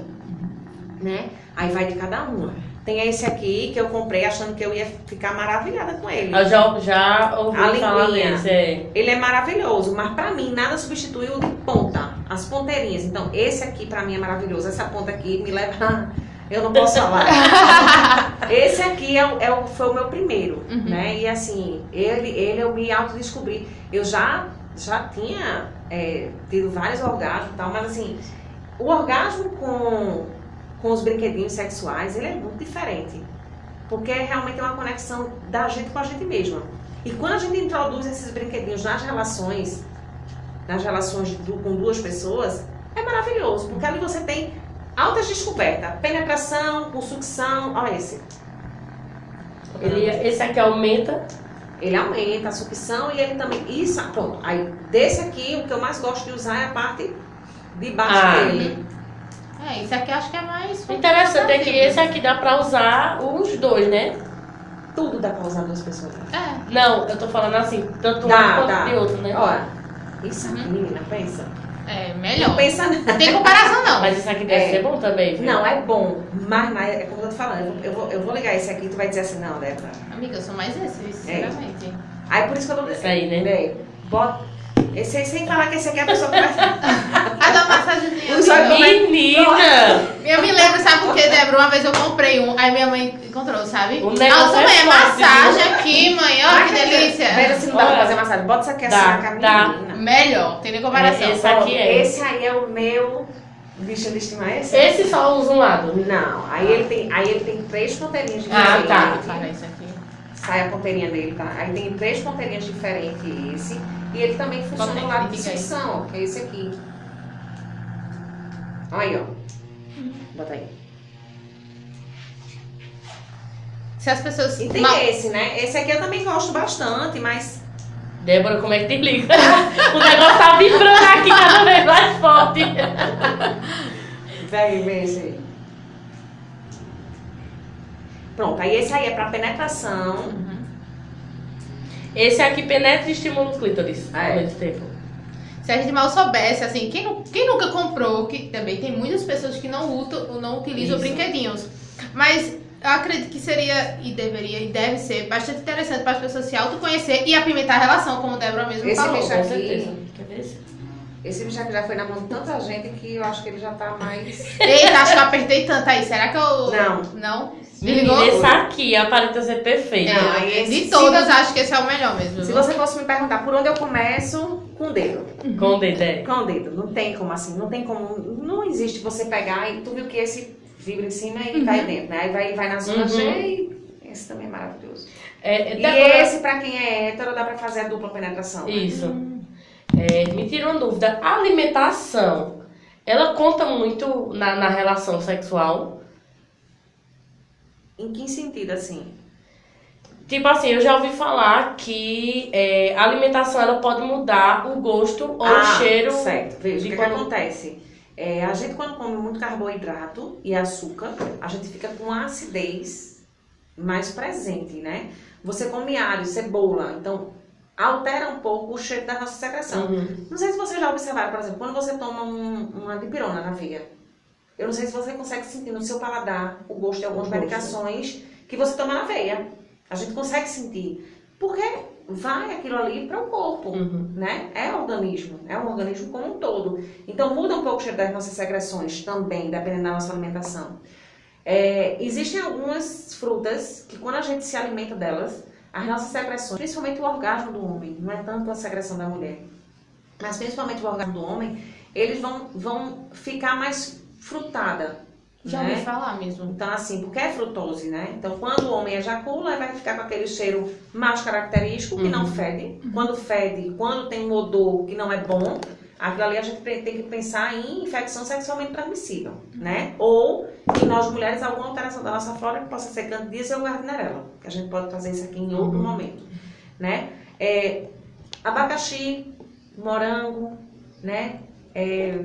né? Aí vai de cada uma. Tem esse aqui que eu comprei achando que eu ia ficar maravilhada com ele. Eu já, já ouvi A falar linguinha. desse, é. Ele é maravilhoso, mas pra mim nada substitui o de ponta, as ponteirinhas. Então, esse aqui pra mim é maravilhoso. Essa ponta aqui me leva. Eu não posso falar. (laughs) esse aqui é, o- é o- foi o meu primeiro, Uhum. né? E assim, ele, ele eu me autodescobri. Eu já, já tinha é, tido vários orgasmos e tal, mas assim, o orgasmo com, com os brinquedinhos sexuais, ele é muito diferente. Porque é realmente uma conexão da gente com a gente mesma. E quando a gente introduz esses brinquedinhos nas relações, nas relações do- com duas pessoas, é maravilhoso. Porque ali você tem altas descobertas. Penetração, com sucção. Olha esse. Ele, esse aqui aumenta. Ele aumenta a sucção e ele também. Isso, pronto. Aí, desse aqui, o que eu mais gosto de usar é a parte de baixo Ah. dele. É, isso aqui eu acho que é mais. Interessante é que esse aqui dá pra usar os dois, né? Tudo dá pra usar duas pessoas. É. Não, eu tô falando assim, tanto um Dá, quanto dá. de outro, né? Olha, isso aqui, menina, pensa. É, Não melhor. pensa nada. Não tem comparação, não. Mas esse aqui deve É. ser bom também, viu? Não, é bom, mas, mas é como eu tô falando, eu vou, eu vou, eu vou ligar esse aqui e tu vai dizer assim, não, Débora. Amiga, eu sou mais esse, sinceramente. Aí por isso que eu tô Esse aí, né? Bem, bota. Esse aí, sem falar que esse aqui é a pessoa que (laughs) vai. A da massagenzinha. Amiga. Menina! Eu me lembro, sabe por quê, Débora? Uma vez eu comprei um, aí minha mãe encontrou, sabe? O negócio Nossa, é mãe, é forte, massagem aqui, mãe. Olha que delícia. se não dá pra fazer massagem. Bota isso aqui assim na caminha. Melhor, tem nem comparação. É, esse aqui é. Esse aí é o meu bicho de estimar. Esse? Esse só usa um lado. Não, aí ele tem, aí ele tem três ponteirinhas Ah, diferentes. tá. Para isso aqui. Sai a ponteirinha dele, tá? Aí tem três ponteirinhas diferentes esse. E ele também funciona no lado de sucção, ó, que é esse aqui. Olha aí, ó. Bota aí. Se as pessoas. E tem mal- esse, né? Esse aqui eu também gosto bastante, mas Débora, como é que desliga? (laughs) o negócio tá vibrando aqui cada vez mais forte. Vem, vem aí. Pronto, aí esse aí é pra penetração. Uhum. Esse aqui penetra e estimula o clítoris É. ao mesmo tempo. Se a gente mal soubesse, assim, quem, quem nunca comprou, que também tem muitas pessoas que não, utam, não utilizam Isso. brinquedinhos. Mas eu acredito que seria, e deveria, e deve ser bastante interessante para as pessoas se autoconhecer e apimentar a relação, como a Débora mesmo Esse falou. bicho Com aqui- certeza. Quer ver esse? Esse bicho aqui já foi na mão de tanta gente que eu acho que ele já tá mais. Eita, acho que eu apertei tanto aí. Será que eu. Não. Não? Menina, esse aqui aparenta ser perfeito. Não, esse- de todas, você- acho que esse é o melhor mesmo. Se viu? você fosse me perguntar por onde eu começo, com o dedo. Com o dedo, é. Com o dedo. Não tem como assim, não tem como. Não existe você pegar e tu viu que esse vibra em cima e cai dentro, né? Aí vai, vai na zona Uhum. G e esse também é maravilhoso. É, é E Débora- esse, pra quem é hétero, dá pra fazer a dupla penetração. né? Isso. É, me tira uma dúvida. A alimentação, ela conta muito na, na relação sexual? Em que sentido, assim? Tipo assim, eu já ouvi falar que é, a alimentação ela pode mudar o gosto ou o cheiro. Certo. Veja, o que, que quando- acontece? É, a gente, quando come muito carboidrato e açúcar, a gente fica com a acidez mais presente, né? Você come alho, cebola, então altera um pouco o cheiro da nossa secreção. Uhum. Não sei se vocês já observaram, por exemplo, quando você toma um- uma dipirona na veia, eu não sei se você consegue sentir no seu paladar o gosto de algumas gosto. medicações que você toma na veia. A gente consegue sentir. Porque vai aquilo ali para o corpo Uhum. né? É organismo, é um organismo como um todo. Então muda um pouco o cheiro das nossas secreções também, dependendo da nossa alimentação. É, existem algumas frutas que quando a gente se alimenta delas, as nossas secreções, principalmente o orgasmo do homem, não é tanto a secreção da mulher, mas principalmente o orgasmo do homem, eles vão, vão ficar mais frutada. Já né? ouvi falar mesmo. Então, assim, porque é frutose, né? Então, quando o homem ejacula, ele vai ficar com aquele cheiro mais característico, que não fede. Quando fede, quando tem um odor que não é bom, aquilo ali a gente tem que pensar em infecção sexualmente transmissível, né? Ou em nós mulheres, alguma alteração da nossa flora que possa ser candidíase ou gardnerella. Que a gente pode fazer isso aqui em outro momento, né? É, abacaxi, morango, né? É,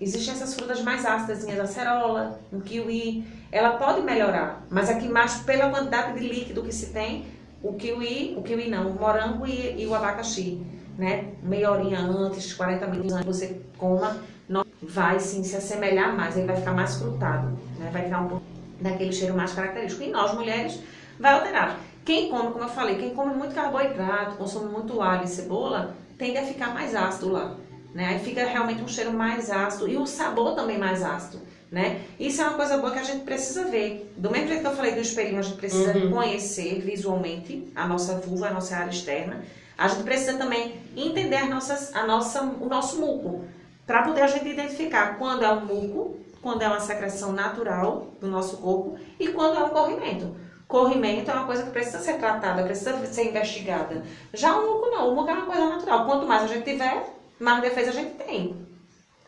existem essas frutas mais ácidas, a acerola, o kiwi, ela pode melhorar, mas aqui mais pela quantidade de líquido que se tem, o kiwi, o kiwi não, o morango e, e o abacaxi, né? Meia horinha antes, 40 minutos antes você coma, não, vai sim se assemelhar mais, ele vai ficar mais frutado, né? Vai ficar um pouco daquele cheiro mais característico. E nós, mulheres, vai alterar. Quem come, como eu falei, quem come muito carboidrato, consome muito alho e cebola, tende a ficar mais ácido lá. Né? Aí fica realmente um cheiro mais ácido e o sabor também mais ácido. Né? Isso é uma coisa boa que a gente precisa ver. Do mesmo jeito que eu falei do espelhinho, a gente precisa uhum. conhecer visualmente a nossa vulva, a nossa área externa. A gente precisa também entender as nossas, a nossa, o nosso muco, para poder a gente identificar quando é um muco, quando é uma secreção natural do nosso corpo e quando é um corrimento. Corrimento é uma coisa que precisa ser tratada, precisa ser investigada. Já o muco não, o muco é uma coisa natural. Quanto mais a gente tiver, mais defesa a gente tem.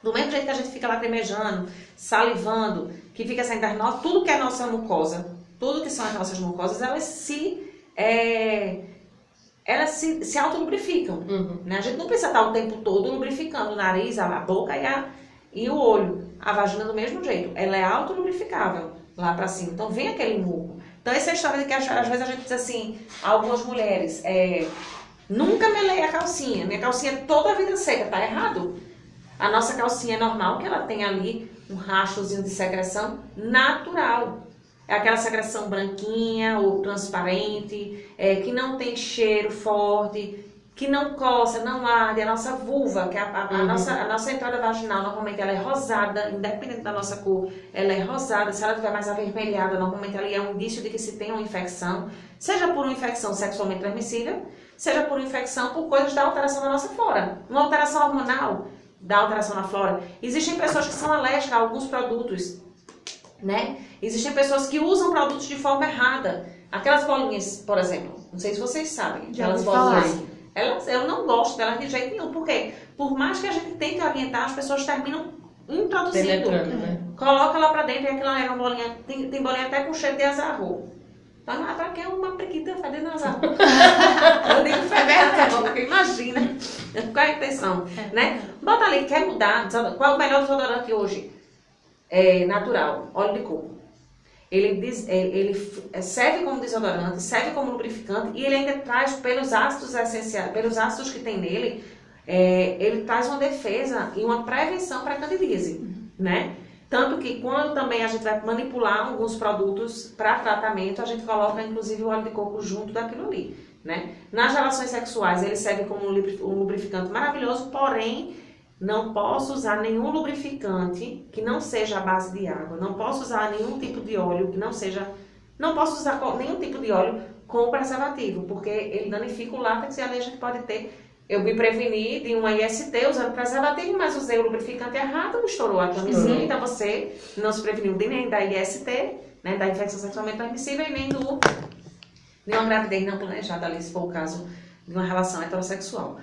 Do mesmo jeito que a gente fica lacrimejando, salivando, que fica saindo das nossas, tudo que é nossa mucosa, tudo que são as nossas mucosas, elas se é, elas se, se autolubrificam. Uhum. Né? A gente não precisa estar o tempo todo lubrificando o nariz, a, a boca e, a, e o olho. A vagina do mesmo jeito. Ela é autolubrificável lá para cima. Então vem aquele muco. Então essa é a história de que às vezes a gente diz assim, algumas mulheres, é, nunca melei a calcinha, minha calcinha é toda a vida seca, tá errado. A nossa calcinha é normal que ela tem ali um rachozinho de secreção natural. É aquela secreção branquinha ou transparente, é, que não tem cheiro forte, que não coça, não arde. A nossa vulva, que é a, a, uhum. a, nossa, a nossa entrada vaginal, normalmente ela é rosada, independente da nossa cor, ela é rosada. Se ela estiver mais avermelhada, normalmente ela é um indício de que se tem uma infecção, seja por uma infecção sexualmente transmissível, seja por infecção por coisas da alteração da nossa flora. Uma alteração hormonal da alteração na flora. Existem pessoas que são alérgicas a alguns produtos, né? Existem pessoas que usam produtos de forma errada. Aquelas bolinhas, por exemplo, não sei se vocês sabem, aquelas bolinhas. Elas, eu não gosto delas de jeito nenhum. Por quê? Por mais que a gente tente orientar, as pessoas terminam introduzindo. Né? Coloca lá pra dentro e aquilo é uma bolinha. Tem, tem bolinha até com cheiro de azarro. Ah, pra que uma prequita fedendo azarro? (laughs) eu digo fedendo porque imagina. Qual é a intenção? É. Né? Bota ali, quer mudar. Qual é o melhor desodorante hoje? É natural, óleo de coco. Ele, diz, é, ele serve como desodorante, serve como lubrificante e ele ainda traz pelos ácidos essenciais, pelos ácidos que tem nele, é, ele traz uma defesa e uma prevenção para a candidíase, uhum. né? Tanto que quando também a gente vai manipular alguns produtos para tratamento, a gente coloca inclusive o óleo de coco junto daquilo ali, né? Nas relações sexuais ele serve como um lubrificante maravilhoso, porém não posso usar nenhum lubrificante que não seja à base de água. Não posso usar nenhum tipo de óleo que não seja. Não posso usar nenhum tipo de óleo com preservativo, porque ele danifica o látex e a alergia que pode ter. Eu me preveni de uma IST usando preservativo, mas usei o lubrificante errado, estourou a camisinha, uhum. então você não se preveniu de nem da IST, né, da infecção sexualmente transmissível, e nem do, de uma gravidez não planejada ali, se for o caso de uma relação heterossexual.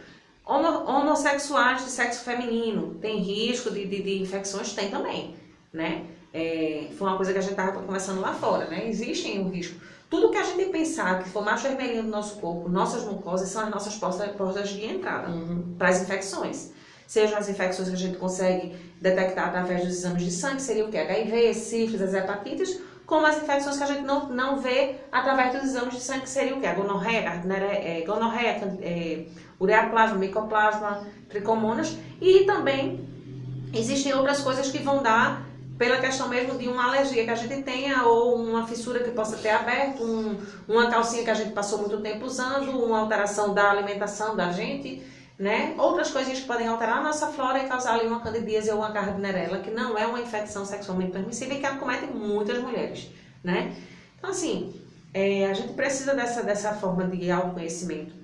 Homossexuais de sexo feminino, tem risco de, de, de infecções? Tem também, né? É, foi uma coisa que a gente estava conversando lá fora, né? Existem um risco. Tudo que a gente pensar que for mais vermelhinho do nosso corpo, nossas mucosas, são as nossas portas, portas de entrada uhum. para as infecções. Sejam as infecções que a gente consegue detectar através dos exames de sangue, seria o que? HIV, sífilis, as hepatites, como as infecções que a gente não, não vê através dos exames de sangue, que seria o que? A gonorreia, a gonorreia, é, ureaplasma, micoplasma, tricomonas. E também existem outras coisas que vão dar pela questão mesmo de uma alergia que a gente tenha ou uma fissura que possa ter aberto, um, uma calcinha que a gente passou muito tempo usando, uma alteração da alimentação da gente, né? Outras coisinhas que podem alterar a nossa flora e causar ali uma candidíase ou uma gardnerella, que não é uma infecção sexualmente transmissível e que acomete muitas mulheres, né? Então, assim, é, a gente precisa dessa, dessa forma de autoconhecimento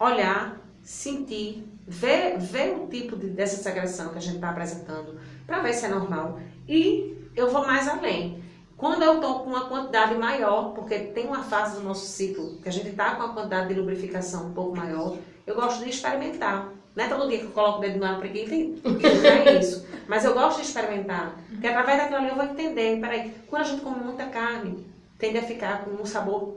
olhar, sentir, ver, ver o tipo de, dessa secreção que a gente está apresentando, para ver se é normal. E eu vou mais além. Quando eu estou com uma quantidade maior, porque tem uma fase do nosso ciclo que a gente está com uma quantidade de lubrificação um pouco maior, eu gosto de experimentar. Não é todo dia que eu coloco o dedo na preguiça e não é isso. Mas eu gosto de experimentar. Porque através daquilo ali eu vou entender. Peraí, quando a gente come muita carne, tende a ficar com um sabor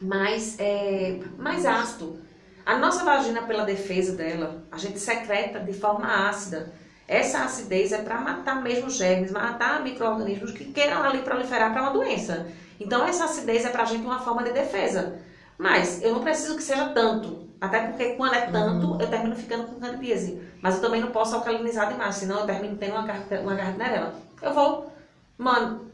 mais, é, mais ácido. A nossa vagina, pela defesa dela, a gente secreta de forma ácida. Essa acidez é para matar mesmo germes, matar micro-organismos que queiram ali proliferar para uma doença. Então, essa acidez é para a gente uma forma de defesa. Mas eu não preciso que seja tanto. Até porque quando é tanto, eu termino ficando com candidíase. Mas eu também não posso alcalinizar demais, senão eu termino tendo uma, uma. Eu vou, mano,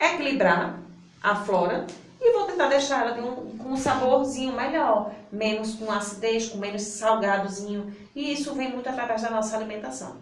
equilibrar a flora e vou tentar deixar ela um, com um saborzinho melhor, menos com acidez, com menos salgadozinho. E isso vem muito através da nossa alimentação.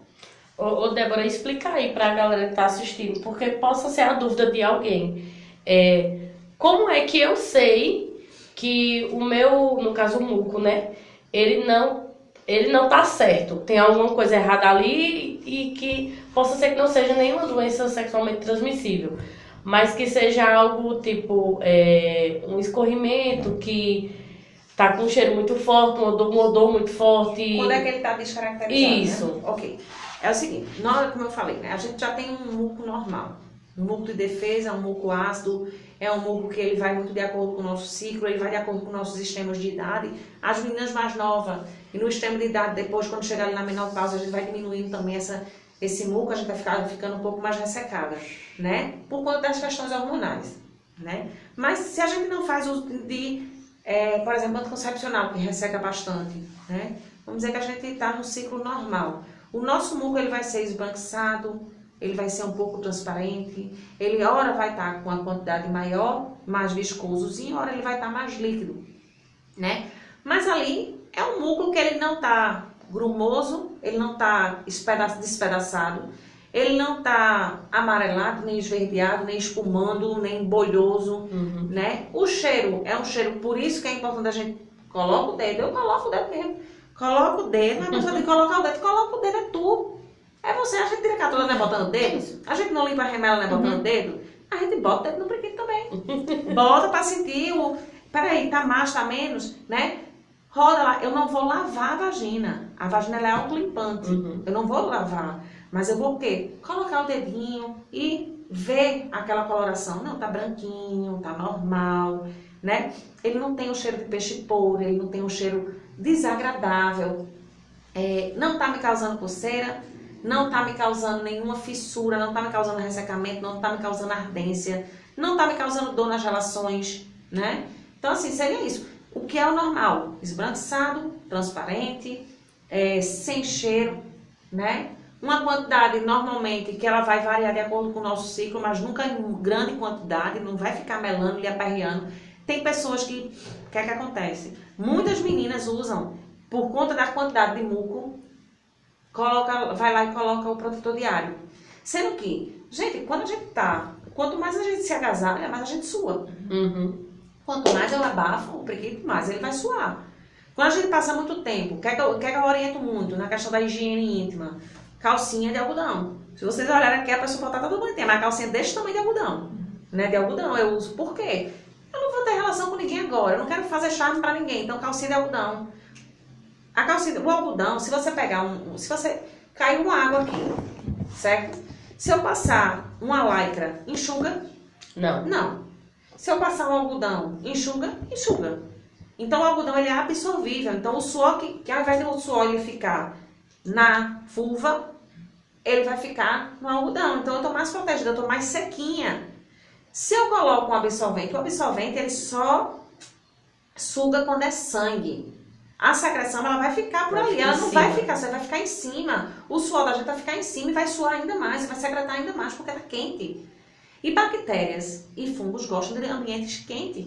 Ô, ô Débora, explica aí pra galera que tá assistindo, porque possa ser a dúvida de alguém. É, como é que eu sei que o meu, no caso o muco, né? Ele não, ele não tá certo. Tem alguma coisa errada ali e que possa ser que não seja nenhuma doença sexualmente transmissível. Mas que seja algo tipo é, um escorrimento que tá com um cheiro muito forte, um odor, um odor muito forte. Quando é que ele está descaracterizado? Isso. Né? Ok. É o seguinte, nós, como eu falei, né, a gente já tem um muco normal. Um muco de defesa, um muco ácido, é um muco que ele vai muito de acordo com o nosso ciclo, ele vai de acordo com nossos extremos de idade. As meninas mais novas, e no extremo de idade, depois, quando chegar ali na menopausa, a gente vai diminuindo também essa, esse muco, a gente vai ficar, ficando um pouco mais ressecada, né? Por conta das questões hormonais, né? Mas se a gente não faz uso de, é, por exemplo, anticoncepcional, que resseca bastante, né? Vamos dizer que a gente está no ciclo normal. O nosso muco ele vai ser esbranquiçado, ele vai ser um pouco transparente, ele ora vai estar com uma quantidade maior, mais viscosozinho, ora ele vai estar mais líquido, né? Mas ali é um muco que ele não está grumoso, ele não está despedaçado, ele não está amarelado, nem esverdeado, nem espumando, nem bolhoso, Uhum. né? O cheiro é um cheiro, por isso que é importante a gente coloca o dedo, eu coloco o dedo mesmo. Coloca o dedo, não é pessoa de colocar o dedo, coloca o dedo, é tu. É você, a gente tira catula, não é botando o dedo? A gente não limpa a remela, não é botando o dedo? A gente bota o dedo no brinquedo também. Bota pra sentir o. Peraí, tá mais, tá menos, né? Roda lá. Eu não vou lavar a vagina. A vagina ela é autolimpante. Uhum. Eu não vou lavar. Mas eu vou o quê? Colocar o dedinho e ver aquela coloração. Não, tá branquinho, tá normal, né? Ele não tem o cheiro de peixe puro, ele não tem um cheiro desagradável. É, não tá me causando coceira, não tá me causando nenhuma fissura, não tá me causando ressecamento, não tá me causando ardência, não tá me causando dor nas relações, né? Então, assim, seria isso. O que é o normal? Esbranquiçado, transparente, é, sem cheiro, né? Uma quantidade normalmente que ela vai variar de acordo com o nosso ciclo, mas nunca em grande quantidade, não vai ficar melando e aperreando. Tem pessoas que, o que é que acontece? Muitas meninas usam, por conta da quantidade de muco, coloca, vai lá e coloca o protetor diário. Sendo que, gente, quando a gente tá, quanto mais a gente se agasalha, mais a gente sua. Uhum. Quanto mais eu abafo o preguiço, mais ele vai suar. Quando a gente passa muito tempo, o que, é que, eu, que é que eu oriento muito na questão da higiene íntima? Calcinha de algodão. Se vocês olharem aqui, a pessoa pode estar toda bonitinha, mas a calcinha desse tamanho de algodão. Né? De algodão eu uso. Por quê? Eu não vou ter relação com ninguém agora. Eu não quero fazer charme pra ninguém. Então, calcinha de algodão. A calcinha, o algodão, se você pegar um. Se você. Caiu uma água aqui, certo? Se eu passar uma lycra, enxuga? Não. Não. Se eu passar um algodão, enxuga? Enxuga. Então o algodão ele é absorvível. Então o suor, que, que ao invés de o suor ele ficar na vulva, ele vai ficar no algodão. Então eu tô mais protegida, eu tô mais sequinha. Se eu coloco um absorvente, o absorvente ele só suga quando é sangue. A secreção ela vai ficar por Vai ali, ficar ela não cima. vai ficar, você vai ficar em cima. O suor da gente vai ficar em cima e vai suar ainda mais, vai secretar ainda mais porque tá quente. E bactérias e fungos gostam de ambientes quentes,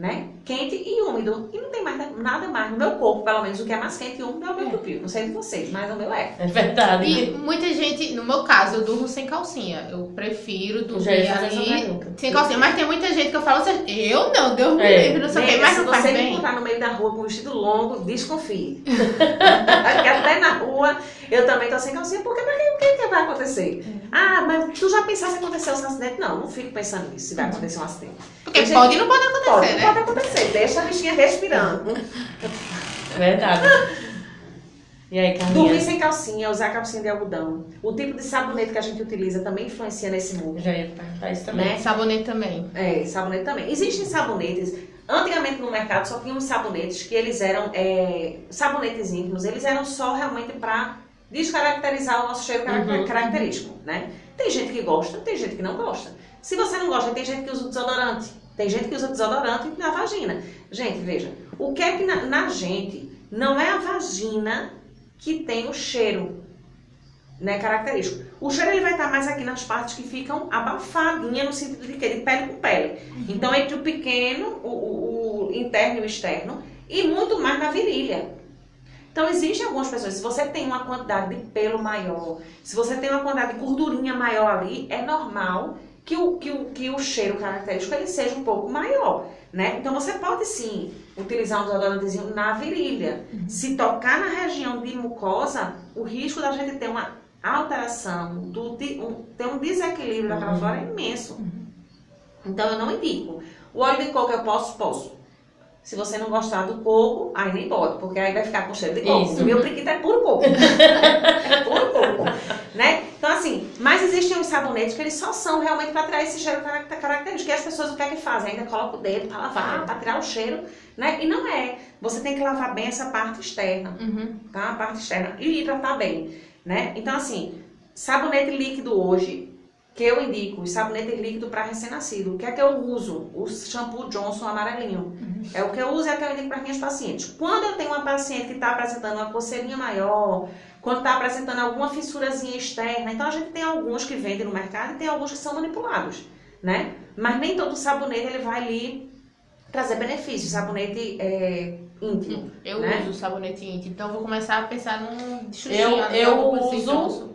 né? Quente e úmido. E não tem mais nada mais no meu corpo, pelo menos o que é mais quente e úmido é o meu pupil. Não sei de vocês, mas o meu é. É verdade. E muita gente, no meu caso, eu durmo sem calcinha. Eu prefiro Eu dormir essa ali sem calcinha. Mas tem muita gente que eu falo assim, eu não, Deus me É. livre, não sei o Nega, mas se não faz você me bem. encontrar no meio da rua com um vestido longo, desconfie. (laughs) Porque até na rua eu também tô sem calcinha, porque pra quê? o que, que vai acontecer? Ah, mas tu já pensaste se acontecer um acidente? Não, não fico pensando nisso, se vai acontecer um acidente. Porque Gente, pode e não pode acontecer, Pode, né? Pode acontecer, deixa a bichinha respirando. Verdade. E aí, Dormir sem calcinha, usar calcinha de algodão. O tipo de sabonete que a gente utiliza também influencia nesse mundo. Já ia perguntar isso também. Né? Sabonete também. É, sabonete também. Existem sabonetes. Antigamente no mercado só tinha uns sabonetes que eles eram é, sabonetes íntimos. Eles eram só realmente para descaracterizar o nosso cheiro Uhum. característico, né? Tem gente que gosta, tem gente que não gosta. Se você não gosta, tem gente que usa desodorante. Tem gente que usa desodorante na vagina. Gente, veja, o que é que na, na gente não é a vagina que tem o cheiro, né, característico. O cheiro ele vai estar mais aqui nas partes que ficam abafadinhas no sentido de quê? De pele com pele. Então entre o pequeno, o, o- o interno e o externo e muito mais na virilha. Então, existem algumas pessoas, se você tem uma quantidade de pelo maior, se você tem uma quantidade de gordurinha maior ali, é normal que o, que o, que o cheiro característico ele seja um pouco maior, né? Então, você pode sim utilizar um desodorantezinho na virilha. Se tocar na região de mucosa, o risco da gente ter uma alteração, do, de- um, ter um desequilíbrio daquela Uhum. flora é imenso. Então, eu não indico. O óleo de coco eu posso? Posso. Se você não gostar do coco, aí nem bota, porque aí vai ficar com cheiro de coco. Isso. O meu priquito é puro coco. é (laughs) puro coco. Né? Então, assim, mas existem os sabonetes que eles só são realmente para tirar esse cheiro carac- característico. E as pessoas o que é que fazem? Ainda colocam o dedo para lavar, para tirar o cheiro, né? E não é. Você tem que lavar bem essa parte externa Uhum. tá? A parte externa. E hidratar bem, né? Então, assim, sabonete líquido hoje, que eu indico, sabonete líquido para recém-nascido. O que é que eu uso? O shampoo Johnson amarelinho. É o que eu uso e é o que eu indico para minhas pacientes. Quando eu tenho uma paciente que está apresentando uma coceirinha maior, quando está apresentando alguma fissurazinha externa, então a gente tem alguns que vendem no mercado e tem alguns que são manipulados, né? Mas nem todo sabonete ele vai lhe trazer benefícios. Sabonete é, íntimo. Eu né? uso sabonete íntimo, então eu vou começar a pensar num xuxinha, Eu- né, eu assim, uso-.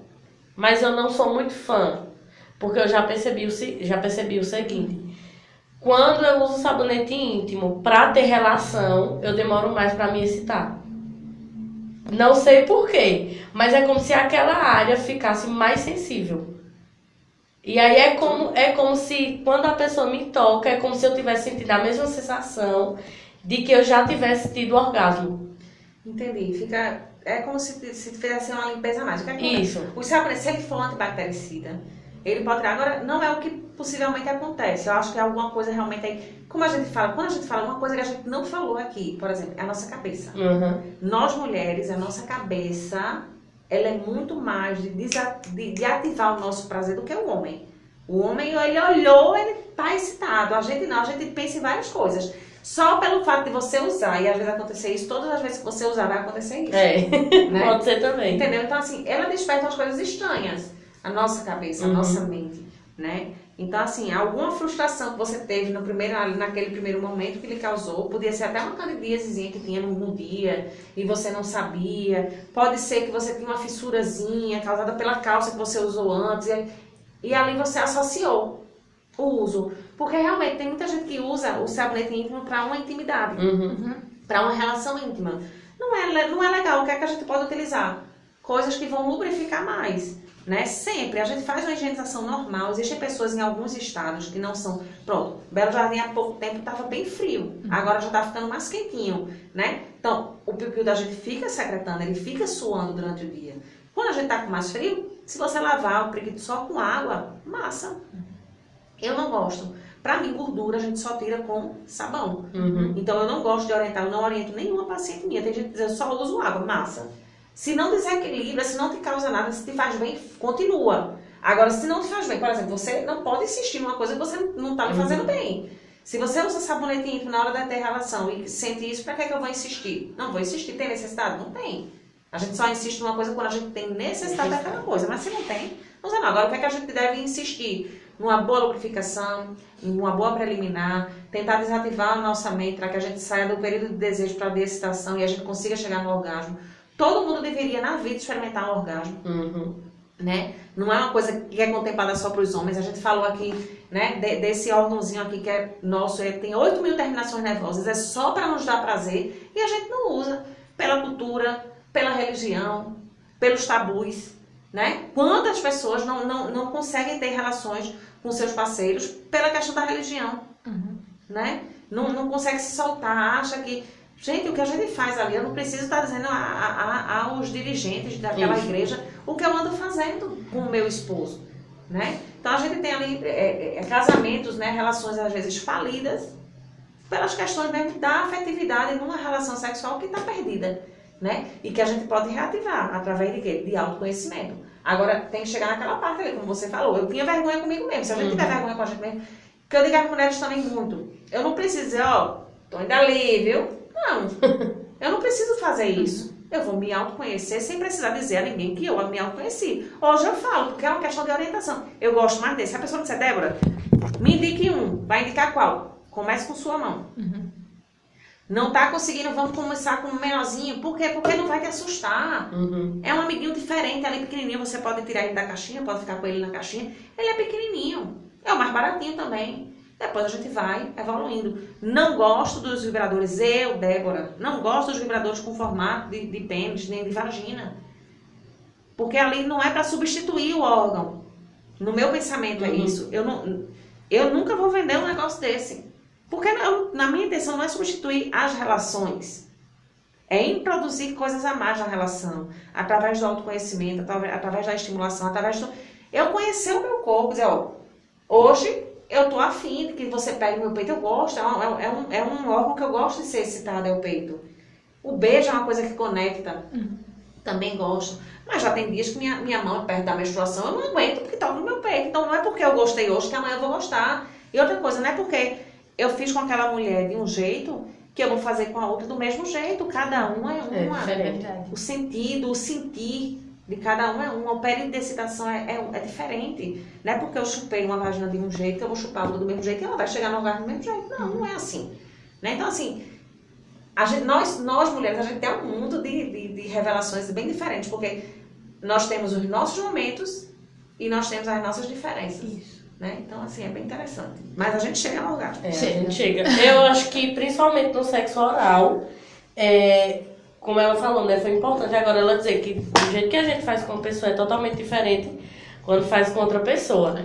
Mas eu não sou muito fã, porque eu já percebi o, já percebi o seguinte. Quando eu uso sabonete íntimo pra ter relação, eu demoro mais pra me excitar. Não sei porquê, mas é como se aquela área ficasse mais sensível. E aí é como, é como se quando a pessoa me toca, é como se eu tivesse sentido a mesma sensação de que eu já tivesse tido orgasmo. Entendi. Fica. É como se, se fizesse uma limpeza que acontece? Isso. O sabonete, se ele for antibactericida, ele pode tirar. Agora, não é o que possivelmente acontece. Eu acho que é alguma coisa realmente aí. Como a gente fala, quando a gente fala uma coisa que a gente não falou aqui, por exemplo, é a nossa cabeça. Uhum. Nós mulheres, a nossa cabeça, ela é muito mais de, de, de ativar o nosso prazer do que o homem. O homem, ele olhou, ele tá excitado. A gente não, a gente pensa em várias coisas. Só pelo fato de você usar, e às vezes acontecer isso, todas as vezes que você usar vai acontecer isso. É, (laughs) Né? pode ser também. Entendeu? Então, assim, ela desperta umas coisas estranhas. A nossa cabeça, a Uhum. nossa mente, né? Então, assim, alguma frustração que você teve no primeiro, naquele primeiro momento que lhe causou, podia ser até uma candidíasezinha que tinha num dia e você não sabia. Pode ser que você tinha uma fissurazinha causada pela calça que você usou antes e, e ali você associou o uso. Porque realmente tem muita gente que usa o sabonete íntimo para uma intimidade Uhum. para uma relação íntima. Não é, não é legal. O que é que a gente pode utilizar? Coisas que vão lubrificar mais. Né? Sempre. A gente faz uma higienização normal. Existem pessoas em alguns estados que não são. Pronto, Belo Jardim há pouco tempo estava bem frio. Agora já está ficando mais quentinho. Né? Então, o piu-piu da gente fica secretando, ele fica suando durante o dia. Quando a gente está com mais frio, se você lavar o priquito só com água, massa. Eu não gosto. Para mim, gordura a gente só tira com sabão. Uhum. Então eu não gosto de orientar, eu não oriento nenhuma paciente minha. Tem gente que diz, eu só uso água, massa. Se não desequilibra, se não te causa nada, se te faz bem, continua. Agora, se não te faz bem, por exemplo, você não pode insistir numa coisa que você não está lhe fazendo bem. Se você usa sabonete íntimo na hora da ter relação e sente isso, para que, é que eu vou insistir? Não vou insistir. Tem necessidade? Não tem. A gente só insiste numa coisa quando a gente tem necessidade daquela coisa. Mas se não tem, não usa não. Agora, o que é que a gente deve insistir? Numa boa lubrificação, em uma boa preliminar, tentar desativar a nossa mente para que a gente saia do período de desejo para a de excitação e a gente consiga chegar no orgasmo. Todo mundo deveria, na vida, experimentar um orgasmo Uhum. né? Não é uma coisa que é contemplada só para os homens. A gente falou aqui, né, de- desse órgãozinho aqui que é nosso, é, tem 8 mil terminações nervosas, é só para nos dar prazer e a gente não usa pela cultura, pela religião, pelos tabus, né? Quantas pessoas não, não, não conseguem ter relações com seus parceiros pela questão da religião, né? Não, não consegue se soltar, acha que Gente, o que a gente faz ali, eu não preciso estar dizendo a- a- a- aos dirigentes daquela Isso. igreja o que eu ando fazendo com o meu esposo, né? Então a gente tem ali é, é, casamentos, né, relações às vezes falidas pelas questões mesmo da afetividade numa relação sexual que está perdida. né? E que a gente pode reativar através de quê? De autoconhecimento. Agora, tem que chegar naquela parte ali, como você falou. Eu tinha vergonha comigo mesmo. Se a gente tiver Uhum. vergonha com a gente mesmo, porque eu digo às mulheres também muito. Eu não preciso dizer, ó, tô indo ali, viu? Não. (laughs) Eu não preciso fazer isso. Eu vou me autoconhecer sem precisar dizer a ninguém que eu me autoconheci. Hoje eu falo, porque é uma questão de orientação. Eu gosto mais desse. Se a pessoa disser, Débora, me indique um. Vai indicar qual? Comece com sua mão. Não tá conseguindo, vamos começar com um menorzinho. Por quê? Porque não vai te assustar. Uhum. É um amiguinho diferente ali, pequenininho. Você pode tirar ele da caixinha, pode ficar com ele na caixinha. Ele é pequenininho. É o mais baratinho também. Depois a gente vai evoluindo. Não gosto dos vibradores. Eu, Débora, não gosto dos vibradores com formato de, de pênis nem de vagina. Porque ali não é para substituir o órgão. No meu pensamento é Uhum. isso. Eu, não, eu nunca vou vender um negócio desse. Porque eu- na minha intenção não é substituir as relações. É introduzir coisas a mais na relação. Através do autoconhecimento, através, através da estimulação, através do. Eu conhecer o meu corpo, dizer, ó, hoje eu tô afim de que você pegue meu peito, eu gosto, é um, é um- é um, é um órgão que eu gosto de ser excitado, é o peito. O beijo é uma coisa que conecta. Também gosto. Mas já tem dias que minha, minha mão é perto da menstruação, eu não aguento porque toca no meu peito. Então não é porque eu gostei hoje que amanhã eu vou gostar. E outra coisa, não é porque eu fiz com aquela mulher de um jeito que eu vou fazer com a outra do mesmo jeito. Cada um é É uma. diferente. o sentido, o sentir de cada um é um. O de excitação é, é, é diferente. Não é porque eu chupei uma vagina de um jeito que eu vou chupar a outra do mesmo jeito e ela vai chegar no lugar do mesmo jeito. Não, não é assim. Né? Então, assim, a gente, nós, nós mulheres, a gente tem um mundo de, de, de revelações bem diferentes, porque nós temos os nossos momentos e nós temos as nossas diferenças. Isso. Né? Então, assim, é bem interessante. Mas a gente chega no lugar. É, a gente chega. Eu acho que principalmente no sexo oral, é, como ela falou, né? Foi importante agora ela dizer que do jeito que a gente faz com uma pessoa é totalmente diferente quando faz com outra pessoa.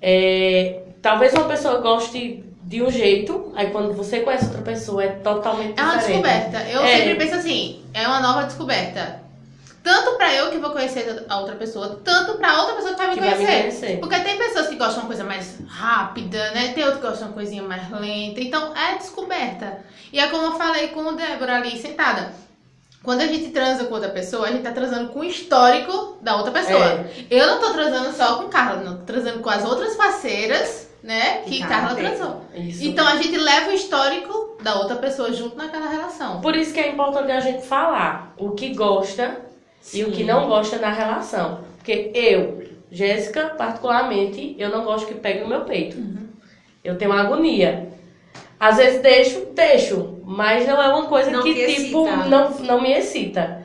É, talvez uma pessoa goste de um jeito, aí quando você conhece outra pessoa é totalmente É uma diferente. descoberta. Eu É. sempre penso assim, é uma nova descoberta. Tanto pra eu que vou conhecer a outra pessoa, tanto pra outra pessoa que vai me Que vai me conhecer. conhecer. Porque tem pessoas que gostam de uma coisa mais rápida, né? Tem outras que gostam de uma coisinha mais lenta. Então é descoberta. E é como eu falei com o Débora ali sentada. Quando a gente transa com outra pessoa, a gente tá transando com o histórico da outra pessoa. É. Eu não tô transando só com Carla, não. Tô transando com as outras parceiras, né? Que Que Carla Carla transou. Isso. Então a gente leva o histórico da outra pessoa junto naquela relação. Por isso que é importante a gente falar o que gosta e o que não gosta na relação. Porque eu, Jéssica, particularmente, eu não gosto que pegue no meu peito. Eu tenho uma agonia. Às vezes deixo, deixo, mas não é uma coisa Não que, tipo, excita. não, não me excita.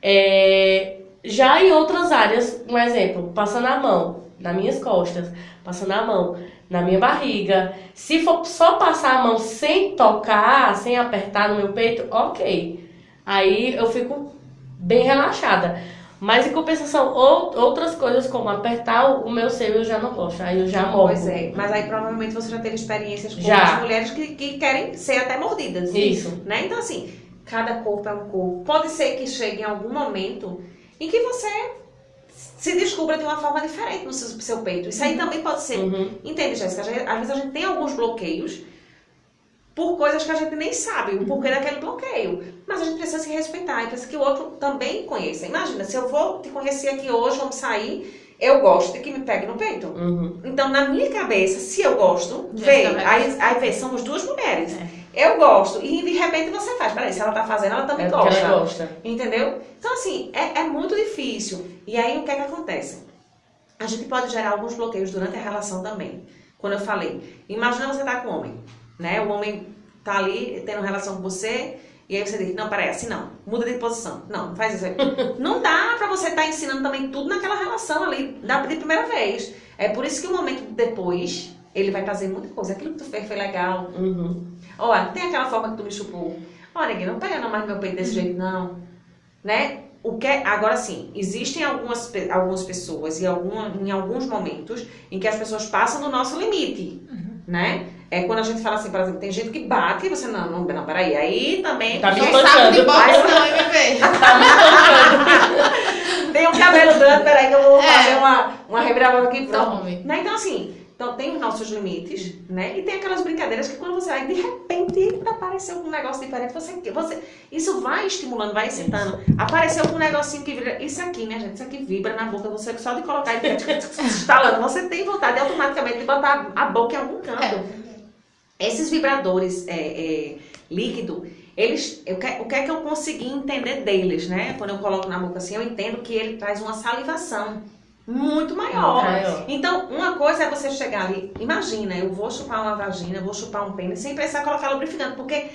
É, já em outras áreas, um exemplo, passando a mão nas minhas costas, passando a mão na minha barriga. Se for só passar a mão sem tocar, sem apertar no meu peito, ok. Aí eu fico bem relaxada. Mas em compensação, ou- outras coisas como apertar o meu seio eu já não gosto. Aí eu já morro. Pois é, mas aí provavelmente você já teve experiências com Já. mulheres que, que querem ser até mordidas. Isso. Né? Então, assim, cada corpo é um corpo. Pode ser que chegue em algum momento em que você se descubra de uma forma diferente no seu, seu peito. Isso aí também pode ser. Uhum. Entende, Jéssica? Às vezes a gente tem alguns bloqueios por coisas que a gente nem sabe o porquê daquele bloqueio. Mas a gente precisa se respeitar e precisa que o outro também conheça. Imagina, se eu vou te conhecer aqui hoje, vamos sair, eu gosto de que me pegue no peito. Uhum. Então, na minha cabeça, se eu gosto, Já vê, vai aí, aí vê, somos duas mulheres. É. Eu gosto. E de repente você faz. Peraí, se ela tá fazendo, ela também É gosta. ela gosta. Entendeu? Então, assim, é, é muito difícil. E aí, o que é que acontece? A gente pode gerar alguns bloqueios durante a relação também. Quando eu falei, imagina você tá com um homem, né? O homem tá ali tendo relação com você, e aí você diz, não, peraí, assim não, muda de posição. Não, faz isso aí. (laughs) não dá pra você estar ensinando também tudo naquela relação ali, da, de primeira vez. É por isso que o momento depois, ele vai trazer muita coisa. Aquilo que tu fez foi legal, Uhum. Olha, tem aquela forma que tu me chupou. Olha, ninguém não pega não mais meu peito desse jeito, não. Né? O que, agora sim, existem algumas, algumas pessoas e alguma, em alguns momentos em que as pessoas passam do nosso limite, né? É quando a gente fala assim, por exemplo, tem gente que bate e você, não, não, não, peraí. Aí também... Tá me boxe Mas- não, hein, bebê? (laughs) Tá me tocando. (laughs) Tem um cabelo dando, peraí que eu vou É. fazer uma, uma reviravolta aqui. Pronto. Tome. Né? Então, assim, Então tem os nossos limites, né? E tem aquelas brincadeiras que quando você vai, de repente apareceu um negócio diferente, você, você isso vai estimulando, vai excitando. Apareceu um negocinho que vibra. Isso aqui, minha gente, isso aqui vibra na boca, você só de colocar e (laughs) instalando, você tem vontade automaticamente de botar a boca em algum canto. É. Esses vibradores é, é, líquido, eles, eu, o que é que eu consegui entender deles, né? Quando eu coloco na boca assim, eu entendo que ele traz uma salivação muito maior. maior. Então, uma coisa é você chegar ali, imagina, eu vou chupar uma vagina, vou chupar um pênis sem precisar colocar lubrificante, porque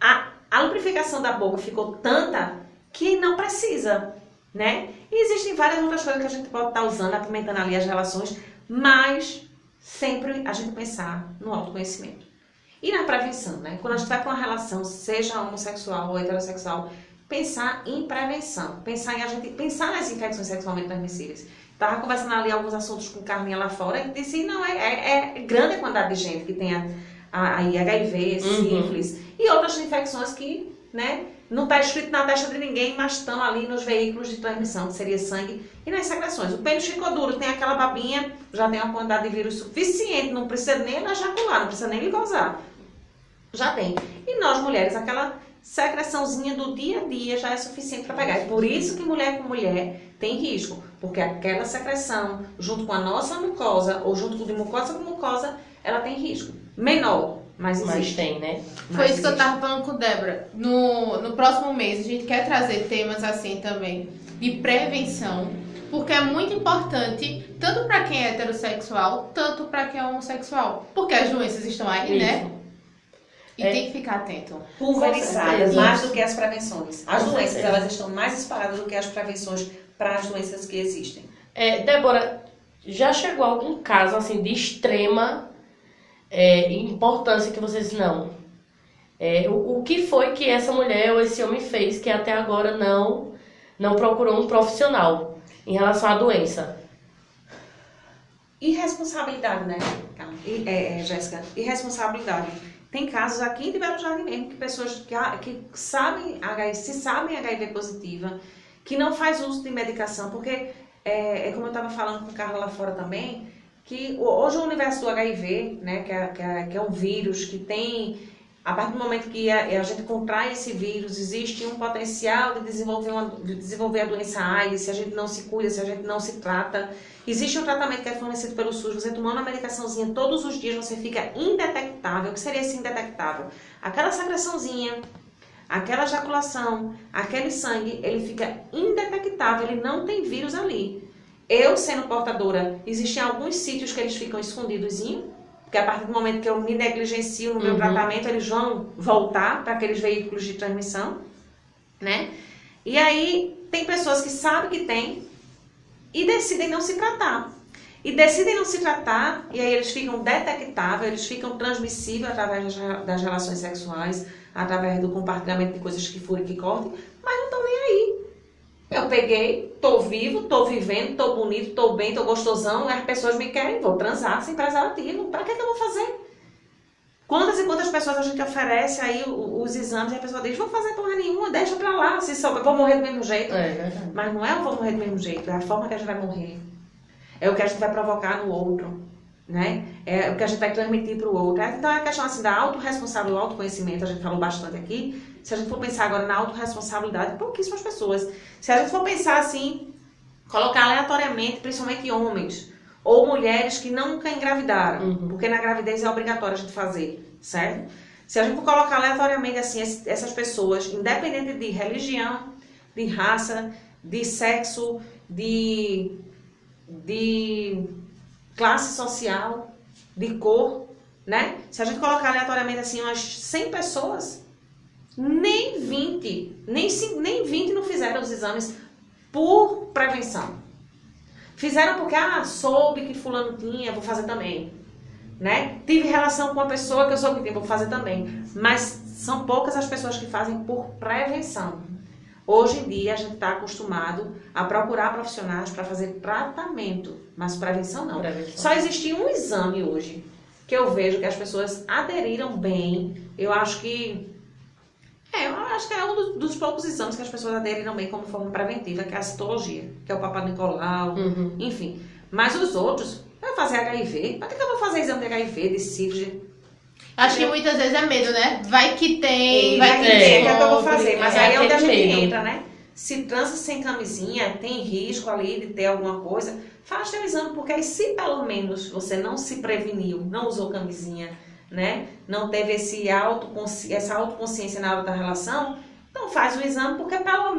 a, a lubrificação da boca ficou tanta que não precisa, né? E existem várias outras coisas que a gente pode estar usando, apimentando ali as relações, mas sempre a gente pensar no autoconhecimento. E na prevenção, né? Quando a gente vai para uma relação, seja homossexual ou heterossexual, pensar em prevenção, pensar em a gente pensar nas infecções sexualmente transmissíveis. Tava conversando ali alguns assuntos com Carminha lá fora e disse, não, é, é, é grande a quantidade de gente que tem a, a, a HIV, uhum. sífilis uhum. e outras infecções que, né, não está escrito na testa de ninguém, mas estão ali nos veículos de transmissão, que seria sangue e nas secreções. O pênis ficou duro, tem aquela babinha, já tem uma quantidade de vírus suficiente, não precisa nem ejacular, não precisa nem lhe gozar. Já tem. E nós mulheres, aquela secreçãozinha do dia a dia já é suficiente para pegar. É por isso que mulher com mulher tem risco, porque aquela secreção, junto com a nossa mucosa, ou junto com de mucosa com mucosa, ela tem risco. Menor, mas existe. Mas tem, né? Foi mas isso existe. que eu tava falando com Débora. No, no próximo mês, a gente quer trazer temas assim também, de prevenção, porque é muito importante, tanto para quem é heterossexual, tanto para quem é homossexual. Porque as doenças estão aí, né? isso. né? E é, tem que ficar atento. Pulverizadas, mais do que as prevenções. As doenças, elas estão mais espalhadas do que as prevenções para as doenças que existem. É, Débora, já chegou algum caso, assim, de extrema é, importância que vocês não? É, o, o que foi que essa mulher ou esse homem fez que até agora não, não procurou um profissional em relação à doença? Irresponsabilidade, né, é, é, Jéssica? Irresponsabilidade tem casos aqui de Belo Jardim mesmo, que pessoas que, que sabem, se sabem HIV positiva, que não faz uso de medicação, porque é, é como eu estava falando com o Carlos lá fora também, que hoje o universo do HIV, né, que é, que é, que é um vírus que tem a partir do momento que a, a, gente contrai esse vírus, existe um potencial de desenvolver, uma, de desenvolver a doença AIDS, se a gente não se cuida, se a gente não se trata. Existe um tratamento que é fornecido pelo SUS, você tomando a medicaçãozinha todos os dias, você fica indetectável. O que seria esse indetectável? Aquela secreçãozinha, aquela ejaculação, aquele sangue, ele fica indetectável, ele não tem vírus ali. Eu, sendo portadora, existem alguns sítios que eles ficam escondidos porque a partir do momento que eu me negligencio no meu uhum. tratamento, eles vão voltar para aqueles veículos de transmissão, né? E aí tem pessoas que sabem que tem e decidem não se tratar. E decidem não se tratar, e aí eles ficam detectáveis, eles ficam transmissíveis através das relações sexuais, através do compartilhamento de coisas que furem, que cortem, mas não estão nem aí. Eu peguei, tô vivo, tô vivendo, tô bonito, tô bem, tô gostosão, as pessoas me querem, vou transar sem preservativo. Pra que, que eu vou fazer? Quantas e quantas pessoas a gente oferece aí os, exames e a pessoa diz, vou fazer porra nenhuma, deixa pra lá, se só, vou morrer do mesmo jeito. É, Mas não é eu vou morrer do mesmo jeito, é a forma que a gente vai morrer. É o que a gente vai provocar no outro, né? É o que a gente vai transmitir pro outro. Então é a questão assim da autorresponsável, do autoconhecimento, a gente falou bastante aqui, se a gente for pensar agora na autorresponsabilidade, pouquíssimas pessoas. Se a gente for pensar assim, colocar aleatoriamente, principalmente homens ou mulheres que nunca engravidaram, uhum. porque na gravidez é obrigatório a gente fazer, certo? Se a gente for colocar aleatoriamente assim essas pessoas, independente de religião, de raça, de sexo, de, de classe social, de cor, né? Se a gente colocar aleatoriamente assim umas 100 pessoas, nem 20, nem, nem 20 não fizeram os exames por prevenção. Fizeram porque, ah, soube que fulano tinha, vou fazer também. Né? Tive relação com uma pessoa que eu soube que tinha, vou fazer também. Mas são poucas as pessoas que fazem por prevenção. Hoje em dia a gente está acostumado a procurar profissionais para fazer tratamento, mas prevenção não. Prevenção. Só existe um exame hoje que eu vejo que as pessoas aderiram bem. Eu acho que é, eu acho que é um dos, poucos exames que as pessoas aderiram bem como forma preventiva, que é a citologia, que é o Papa Nicolau, uhum. enfim. Mas os outros, vai fazer HIV? Que, que eu vou fazer exame de HIV, de sífilis? Acho que muitas vezes é medo, né? Vai que tem, E vai vai que ter, tem. que é o que eu vou fazer. Mas É aí é onde a gente medo. entra, né? Se transa sem camisinha, tem risco ali de ter alguma coisa, faz teu exame, porque aí se pelo menos você não se preveniu, não usou camisinha, né? Não teve esse autoconsci... essa autoconsciência na hora da relação, então faz o exame, porque pelo